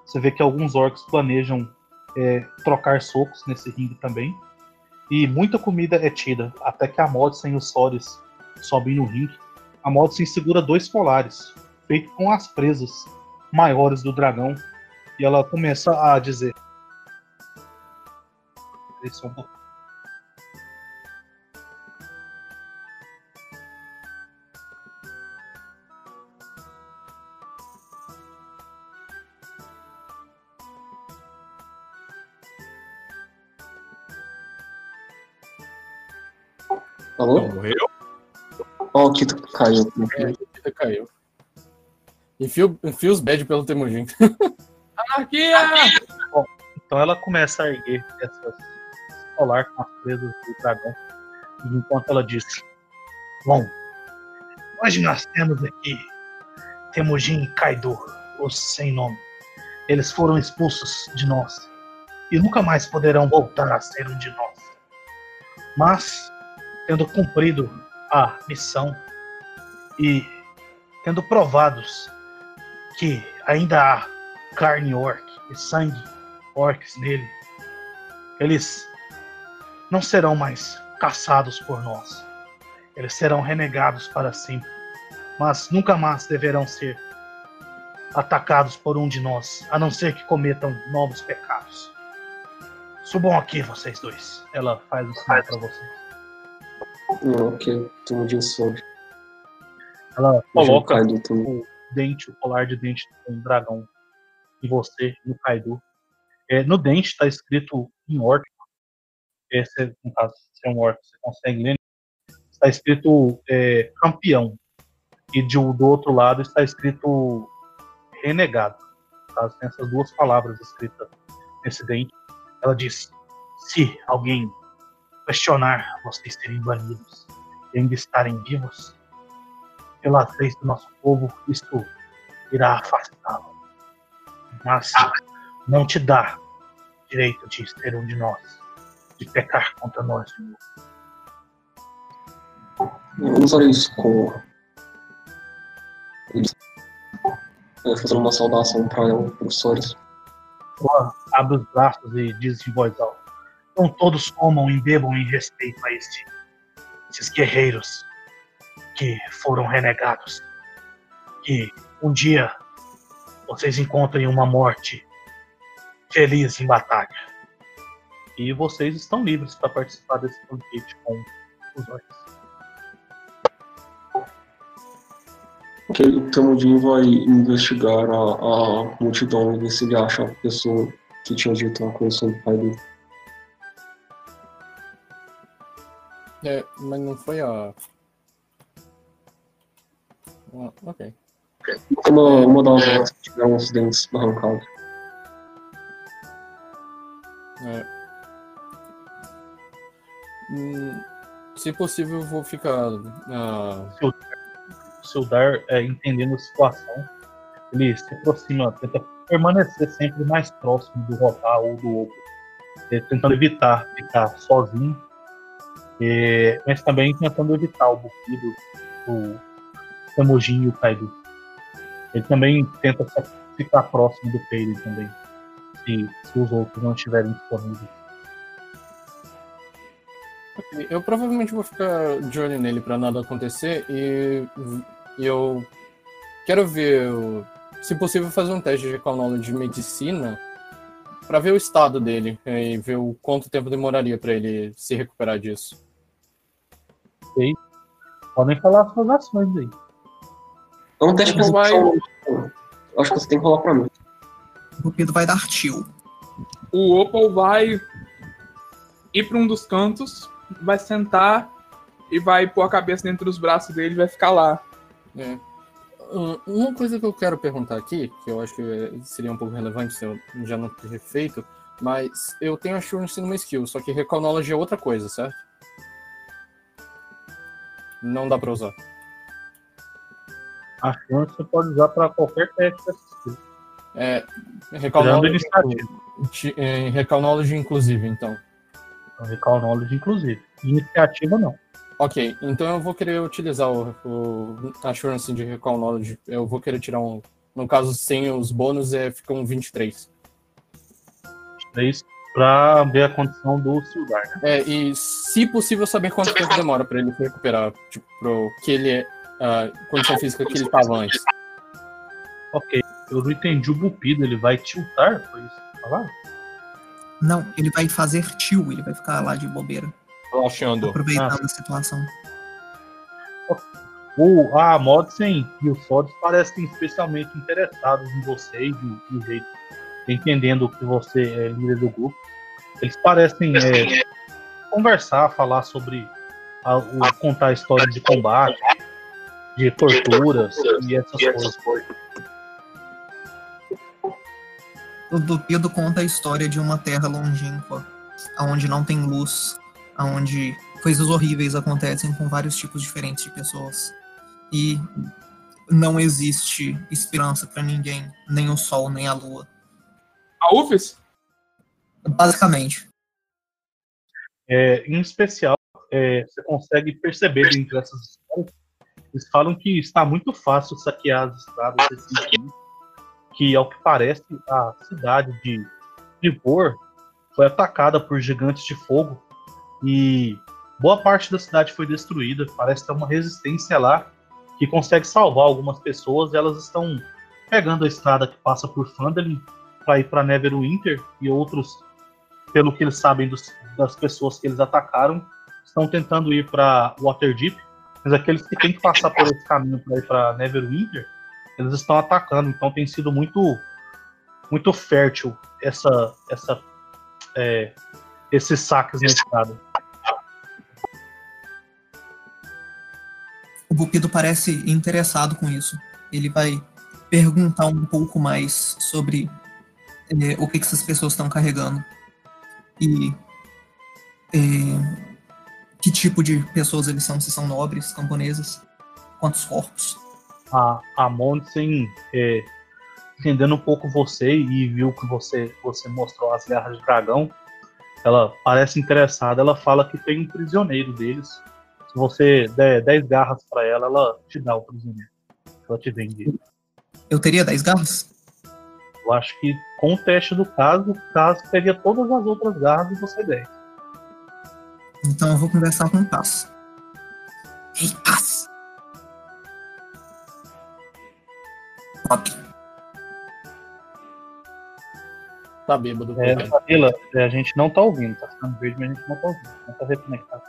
Você vê que alguns orcs planejam é, trocar socos nesse ringue também. E muita comida é tida, até que a Modsen e os Sores sobem no ringue a Modson segura dois colares, feitos com as presas maiores do dragão, e ela começa a dizer. Peraí só um pouquinho. Ó, o Kito caiu. É, Kita caiu. Enfia, o- enfia os bad pelo Temujin. *laughs* Anarquia! Então ela começa a erguer essas colar com as presas do dragão, enquanto ela diz: Bom, hoje nós temos aqui Temujin e Kaido, os sem nome. Eles foram expulsos de nós e nunca mais poderão voltar a ser um de nós. Mas, tendo cumprido a missão e tendo provados que ainda há carne orc e sangue orcs nele, eles não serão mais caçados por nós. Eles serão renegados para sempre, mas nunca mais deverão ser atacados por um de nós, a não ser que cometam novos pecados. Subam aqui, vocês dois. Ela faz o sinal para vocês. Não, ok, tu dia soube. Ela coloca o dente, o colar de dente do dragão em você, no Kaido. É, no dente está escrito em orc. Esse, no caso, se é um orc, você consegue ler. Está escrito é, campeão. E de, do outro lado está escrito renegado. Caso, tem essas duas palavras escritas nesse dente. Ela diz: se alguém questionar vocês serem banidos e ainda estarem vivos, pelas leis do nosso povo, isto irá afastá-lo. Mas não te dá direito de ser um de nós, de pecar contra nós de novo. Eu usaria isso com. Eles- é, Fazendo uma saudação para ela, professores. Abre os braços e diz em voz alta: Então todos comam e bebam em respeito a este, esses guerreiros que foram renegados. Que um dia vocês encontrem uma morte feliz em batalha. E vocês estão livres para participar desse banquete com os. Ok, o Temudin vai investigar a, a multidão e ver se ele acha a pessoa que tinha dito uma coisa sobre o pai dele. É, mas não foi a. Ah, ok. Uma, uma das horas que tiveram os dentes arrancados. É. Hum, se possível, eu vou ficar. ah, o Sildar, é, entendendo a situação, ele se aproxima, tenta permanecer sempre mais próximo do Rotar ou do outro, é, tentando evitar ficar sozinho, mas também tentando evitar o buquido do Temujin e o Kaido. Ele também tenta ficar próximo do Peirin também, se, se os outros não estiverem disponíveis. Eu provavelmente vou ficar de olho nele pra nada acontecer e, e eu quero ver, o- se possível, fazer um teste de recall de medicina pra ver o estado dele e ver o quanto tempo demoraria pra ele se recuperar disso. Podem falar suas ações aí. Um teste de vai-. Acho que você tem que rolar pra mim. O Cupido vai dar tio. O Opal vai ir para um dos cantos, vai sentar e vai pôr a cabeça dentro dos braços dele e vai ficar lá. É. Ah, Uma coisa que eu quero perguntar aqui, que eu acho que seria um pouco relevante se eu já não ter feito, mas eu tenho Assurance numa skill, só que Recall Knowledge é outra coisa, certo? Não dá pra usar. A chance você pode usar para qualquer teste skill. É, Recall Knowledge, é, Recall Knowledge inclusive, então. Então, Recall Knowledge, inclusive. Iniciativa, não. Ok, então eu vou querer utilizar o, o Assurance de Recall Knowledge. Eu vou querer tirar um. No caso, sem os bônus, é, fica um 23. 3 para ver a condição do Sildar. Né? É, e se possível, saber quanto tempo demora pra ele se recuperar. Tipo, pro que ele é. ah, condição física que ele estava antes. Ok, eu não entendi o Bupido, ele vai tiltar? Foi isso que falaram? Não, ele vai fazer tio, ele vai ficar lá de bobeira, Relaxando. aproveitando a situação. O, a Modsen e o Sods parecem especialmente interessados em você e do jeito, entendendo que você é líder do grupo. Eles parecem é, conversar, falar sobre a- o, contar a história de combate, de torturas e essas coisas. O Dupido conta a história de uma terra longínqua, onde não tem luz, onde coisas horríveis acontecem com vários tipos diferentes de pessoas. E não existe esperança pra ninguém, nem o sol, nem a lua. A UFES? Basicamente. É, em especial, é, você consegue perceber entre essas histórias, eles falam que está muito fácil saquear as estradas recentemente, que ao que parece a cidade de, de Vor foi atacada por gigantes de fogo e boa parte da cidade foi destruída. Parece ter uma resistência lá que consegue salvar algumas pessoas. Elas estão pegando a estrada que passa por Phandalin para ir para Neverwinter e outros, pelo que eles sabem dos- das pessoas que eles atacaram, estão tentando ir para Waterdeep. Mas aqueles que têm que passar por esse caminho para ir para Neverwinter, eles estão atacando. Então tem sido muito muito fértil essa essa é, esses saques na estrada. O Bupido parece interessado com isso. Ele vai perguntar um pouco mais sobre eh, o que, que essas pessoas estão carregando. E eh, que tipo de pessoas eles são, se são nobres, camponesas, quantos corpos. a, a Mondsen é, entendendo um pouco você e viu que você, você mostrou as garras de dragão, ela parece interessada. Ela fala que tem um prisioneiro deles. Se você der 10 garras para ela, ela te dá o prisioneiro. Ela te vende. Eu teria 10 garras? Eu acho que com o teste do caso, o caso teria todas as outras garras e você 10. Então eu vou conversar com o Paz. Ei, paz. Bob, Tá bêbado. É. Camila, é, a gente não tá ouvindo, tá ficando verde, mas a gente não tá ouvindo. Não tá reconectado.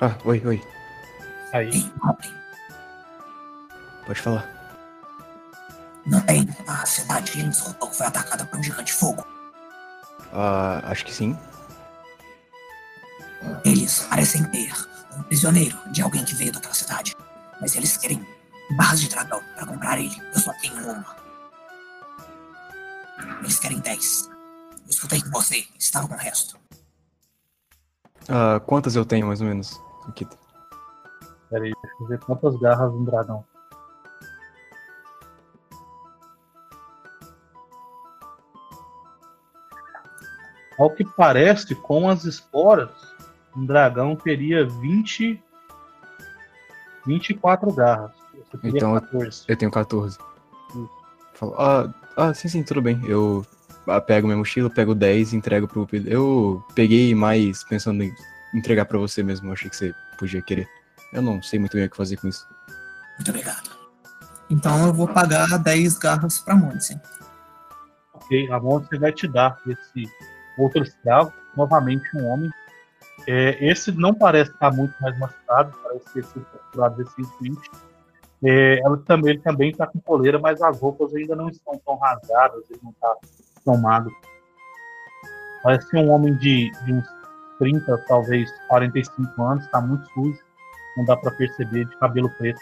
Ah, oi, oi. Aí. ei. Pode falar. Não tem. A cidade que eles roubou foi atacada por um gigante de fogo. Ah, acho que sim. Eles parecem ter um prisioneiro de alguém que veio daquela cidade. Mas eles querem barras de dragão para comprar ele. Eu só tenho uma. Eles querem 10. Eu escutei que você estava com o resto. Ah, quantas eu tenho, mais ou menos? Aqui. Peraí, deixa eu ver quantas garras um dragão. Ao que parece, com as esporas, um dragão teria 20. 24 garras. Então, 14. Eu tenho 14. Isso. Falo, ah, ah, sim, sim, tudo bem. Eu ah, pego minha mochila, pego 10 e entrego pro Pedro. Eu peguei mais pensando em entregar pra você mesmo. Eu achei que você podia querer. Eu não sei muito bem o que fazer com isso. Muito obrigado. Então eu vou pagar 10 garras pra Mondsen. Ok, a Monte vai te dar esse outro escravo, novamente um homem. É, esse não parece estar muito mais machucado, parece ter sido capturado recentemente. É, ela também, ele também está com coleira, mas as roupas ainda não estão tão rasgadas, ele não está tão magro. Parece um homem de, de uns 30, talvez 45 anos, está muito sujo, não dá para perceber, de cabelo preto,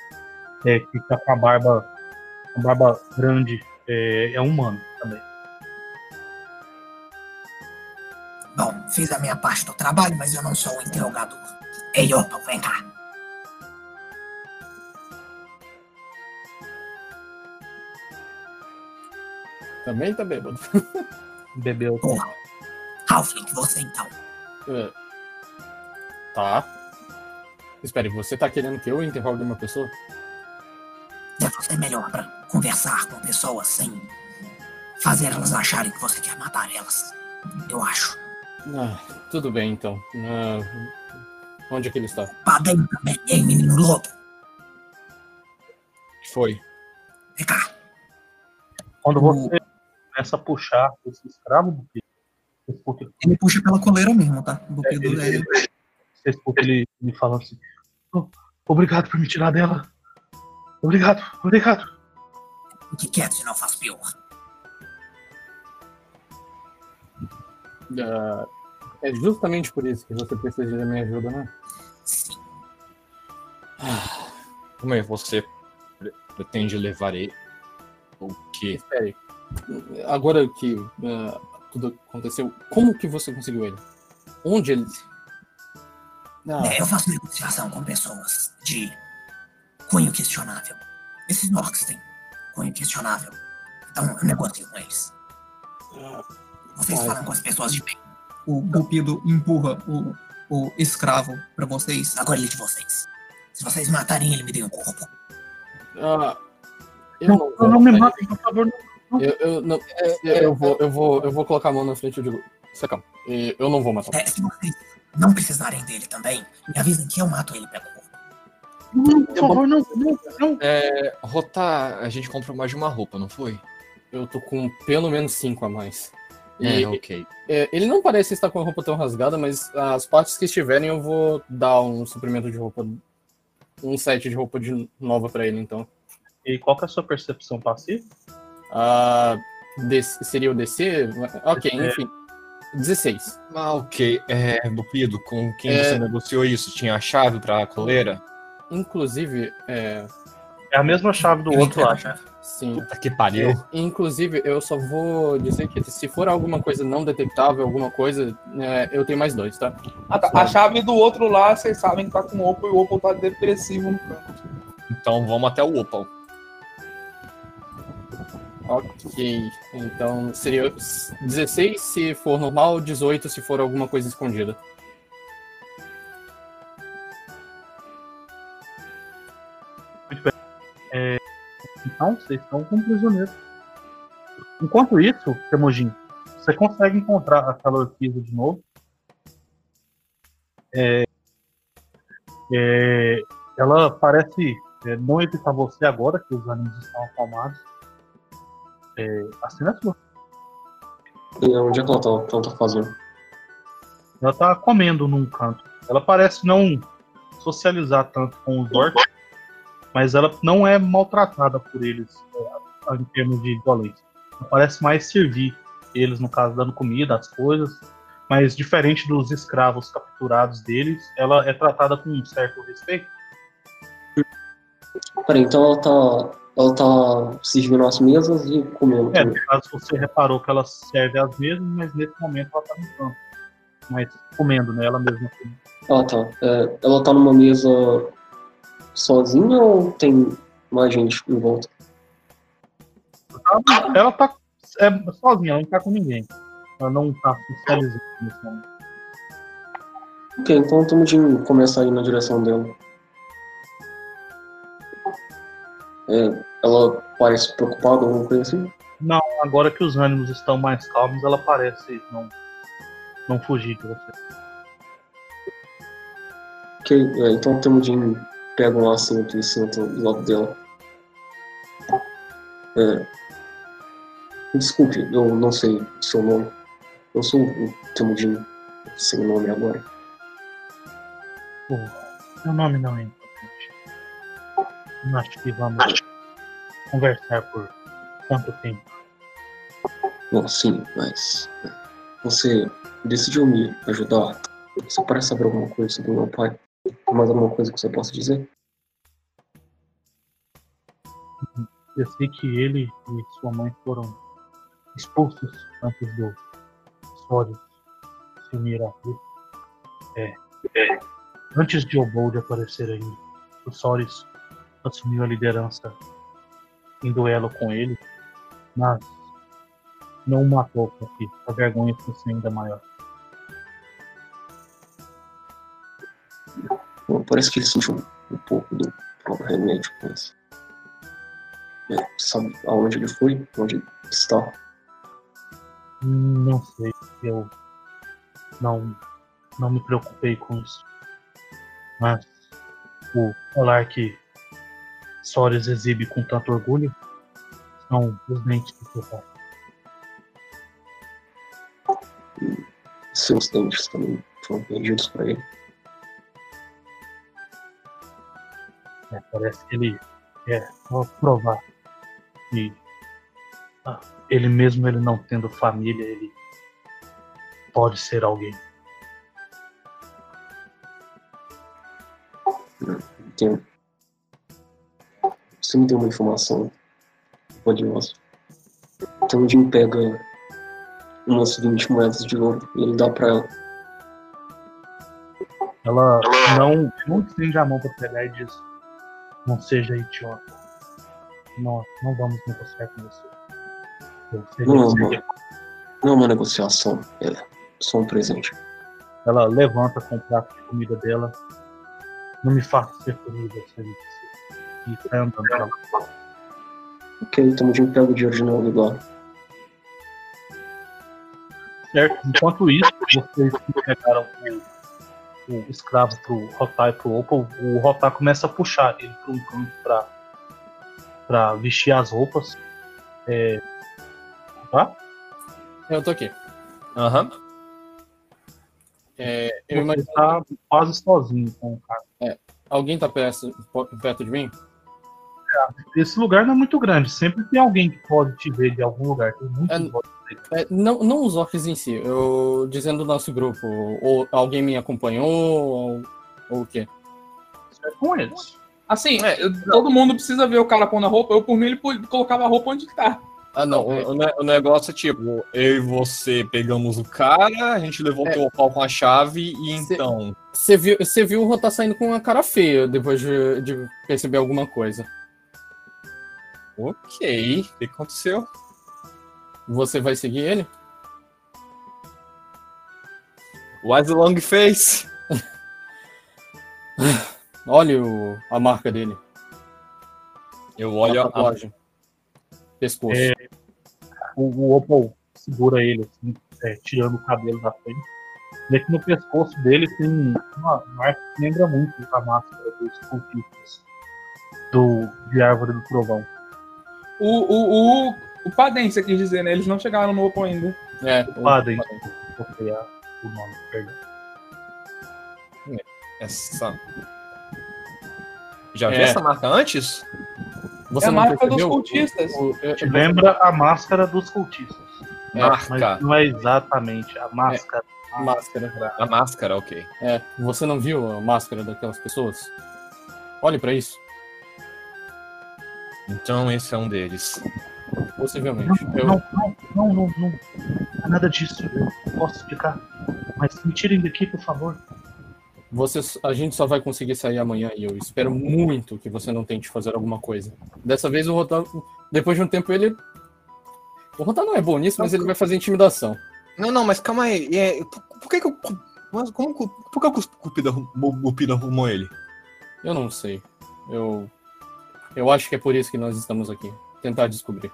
é, fica com a barba, a barba grande, é, é humano Bom, fiz a minha parte do trabalho, mas eu não sou um interrogador. Ei, Otto, vem cá. Também tá bêbado. *laughs* Bebeu. Porra. Halfling, você então. É. Tá. Espere, você tá querendo que eu interrogue uma pessoa? Deve ser melhor pra conversar com pessoas sem fazer elas acharem que você quer matar elas. Eu acho. Ah, tudo bem então. Ah, Onde é que ele está? Pra dentro também, hein, menino lobo? Foi. Vem cá. Quando você começa a puxar esse escravo do escuta, Ele puxa pela coleira mesmo, tá? O Bupido ele- é, ele- você escuta ele me falando assim: "Oh, Obrigado por me tirar dela. Obrigado, obrigado. Fique quieto, senão eu faço pior. Ah, é justamente por isso que você precisa da minha ajuda, né? Sim. Como é que você pre- pretende levar ele? O quê? Espere. Agora que ah, tudo aconteceu, como que você conseguiu ele? Onde ele. Ah, É, eu faço negociação com pessoas de cunho questionável. Esses orcs têm cunho questionável. Então eu negocio com eles. Vocês Ai. falam com as pessoas de bem. O Bupido empurra o, o escravo pra vocês. Agora ele é de vocês. Se vocês matarem ele, me deem o corpo. ah, eu Não, não, vou, não me matem, por favor. não. Eu, eu, não, eu, eu vou, eu, vou, eu vou colocar a mão na frente e eu digo: "Você calma, eh, eu não vou matar. É, se vocês não precisarem dele também, me avisem que eu mato ele pelo corpo. Não, por favor, não, não, não. É, Rotar, a gente comprou mais de uma roupa, não foi? Eu tô com pelo menos cinco a mais. E É, ok. é, ele não parece estar com a roupa tão rasgada, mas as partes que estiverem eu vou dar um suprimento de roupa, um set de roupa de nova pra ele, então. E qual que é a sua percepção passiva? Ah, DC seria o DC? Ok, É. enfim. 16. Ah, ok. É, Bupido, com quem É. você negociou isso? Tinha a chave pra coleira? Inclusive, é, É a mesma chave do outro lá. a. sim. Puta que pariu. Inclusive, eu só vou dizer que se for alguma coisa não detectável, alguma coisa, é, eu tenho mais dois, tá? Ah, tá. A chave do outro lá, vocês sabem que tá com o Opal e o Opal tá depressivo no canto. Então vamos até o Opal. Ok. Então seria 16 se for normal, 18 se for alguma coisa escondida. Então, vocês estão com prisioneiro. Enquanto isso, Temujin, você consegue encontrar aquela orquídea de novo. É, é, ela parece é, não evitar você agora, que os ânimos estão acalmados. É, assim é sua. E onde é que ela tá, que ela tá fazendo? Ela tá comendo num canto. Ela parece não socializar tanto com os orcs, mas ela não é maltratada por eles é, em termos de violência. Ela parece mais servir eles, no caso, dando comida, as coisas. Mas diferente dos escravos capturados deles, ela é tratada com um certo respeito. Peraí, então ela tá. Ela tá servindo as mesas e comendo É, no caso, você reparou que ela serve às mesmas, mas nesse momento ela tá no campo. Mas comendo, né? Ela mesma. comendo. Ah, tá. É, ela tá numa mesa sozinha ou tem mais gente em volta? Ela, ela tá é, sozinha, ela não tá com ninguém. Ela não tá socializando nesse momento. Ok, então temos de começar a ir na direção dela. É, ela parece preocupada, alguma coisa assim? Não, agora que os ânimos estão mais calmos, ela parece não, não fugir de você. Ok, é, então temos de pega um assento e senta do lado dela. É, desculpe, eu não sei o seu nome. Eu sou o Temudinho, sem nome agora. Pô, meu nome não é importante. Não acho que vamos conversar por tanto tempo. Bom, sim, mas é, você decidiu me ajudar. Você parece saber alguma coisa sobre o meu pai? Mais alguma coisa que você possa dizer? Eu sei que ele e sua mãe foram expulsos antes do Sório se unir a. É, é, antes de Obold aparecer ainda, o Soris assumiu a liderança em duelo com ele, mas não o matou para que a vergonha fosse ainda maior. Bom, parece que ele sentiu um, um pouco do próprio remédio, mas. É, sabe aonde ele foi? Onde ele está? Não sei, eu não, não me preocupei com isso. Mas o colar que Soros exibe com tanto orgulho são os dentes do seu pai. Seus dentes também foram vendidos para ele. Parece que ele quer só provar que ah, ele mesmo ele não tendo família, ele pode ser alguém. Entendo. Você me deu uma informação valiosa. Então o Jim pega umas 20 moedas de ouro e ele dá pra ela. Ela não, não estende a mão para pegar e diz: Não seja idiota. Nós não vamos negociar com você. Não é uma, não é uma negociação, é só um presente. Ela levanta com o prato de comida dela. Não me faça ser me disse. E sai andando pra lá. Ok, então o Jim pega o dinheiro de novo dá. Certo? Enquanto isso, vocês que pegaram o, o escravo pro Rotar e pro Opal, o Rotar começa a puxar ele pra um canto pra, pra vestir as roupas. É... Tá? Eu tô aqui. Aham. É, eu Você imagino. tá quase sozinho com o cara. Alguém tá perto, perto de mim? Esse lugar não é muito grande. Sempre tem alguém que pode te ver de algum lugar. Tem muitos É. É, não, não os orcs em si, eu dizendo do nosso grupo. Ou alguém me acompanhou, ou, ou o quê? É com eles. Assim, eu- todo mundo precisa ver o cara pondo a roupa. Eu, por mim, ele colocava a roupa onde que tá. Ah, não. O, o ne- o negócio é tipo, eu e você pegamos o cara, a gente levou o É. teu pau com a chave e Cê- então. Você viu, você viu o Rotar saindo com uma cara feia depois de, de perceber alguma coisa. Ok, o que aconteceu? Você vai seguir ele? What's the long face? *laughs* Olha o- a marca dele. Eu olho a a. tatuagem. Pescoço. É, o, o Opal segura ele, assim, é, tirando o cabelo da frente. Vê que no pescoço dele tem uma marca que lembra muito a máscara dos cultistas do, de Árvore do Trovão. O, o, o, o Padem, você quis dizer, né? Eles não chegaram no Opo ainda. É, O Padem, vou criar o nome, perdão. Essa. Já É. viu essa marca antes? Você é a marca dos percebeu? cultistas. O- Te lembra a máscara dos cultistas. É, Marca. Mas não é exatamente a máscara. máscara. A máscara, ok. É, você não viu a máscara daquelas pessoas? Olhe pra isso, Então esse é um deles. Possivelmente. Eu, Não, não, não, não, não. Não é nada disso. Eu posso explicar. Mas me tirem daqui, por favor. Você, a gente só vai conseguir sair amanhã e eu espero muito que você não tente fazer alguma coisa. Dessa vez o Rotan, depois de um tempo ele. O Rotan não é bom nisso, mas ele vai fazer intimidação. Não, não, mas calma aí. É, por, por que que eu. Mas como, por que o Cupido arrumou ele? Eu não sei. Eu. Eu acho que é por isso que nós estamos aqui. Tentar descobrir.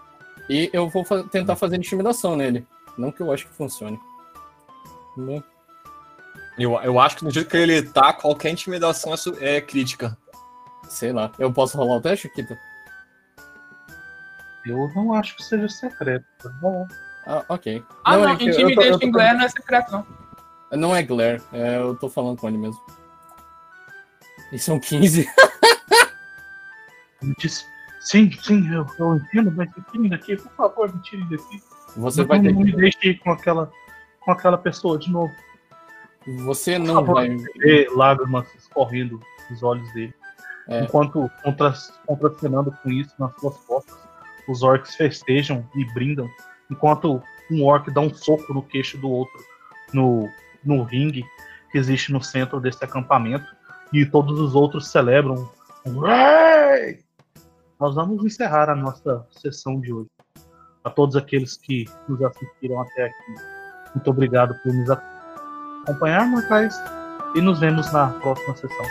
E eu vou fa- tentar fazer intimidação nele. Não que eu acho que funcione. Eu, eu acho que no jeito que ele tá, qualquer intimidação é, é crítica. sei lá. Eu posso rolar o teste, Kita? Eu não acho que seja secreto. tá bom? Ah, ok. Ah, não, é tô- eu Intimidation tô- em Glare não é secreto, não. Não é Glare, é, eu tô falando com ele mesmo. E são 15. Ele disse, sim, sim, eu, eu entendo, mas me tirem daqui, por favor, me tirem daqui. Você não, vai ter não me que. deixe ir com aquela, com aquela pessoa de novo. Você não favor, vai. ver lágrimas escorrendo dos olhos dele. É. Enquanto contra, contracenando com isso nas suas costas, os orcs festejam e brindam, enquanto um orc dá um soco no queixo do outro no, no ringue que existe no centro desse acampamento, e todos os outros celebram. um "Ué!" Nós vamos encerrar a nossa sessão de hoje. A todos aqueles que nos assistiram até aqui, muito obrigado por nos acompanhar, mortais, e nos vemos na próxima sessão.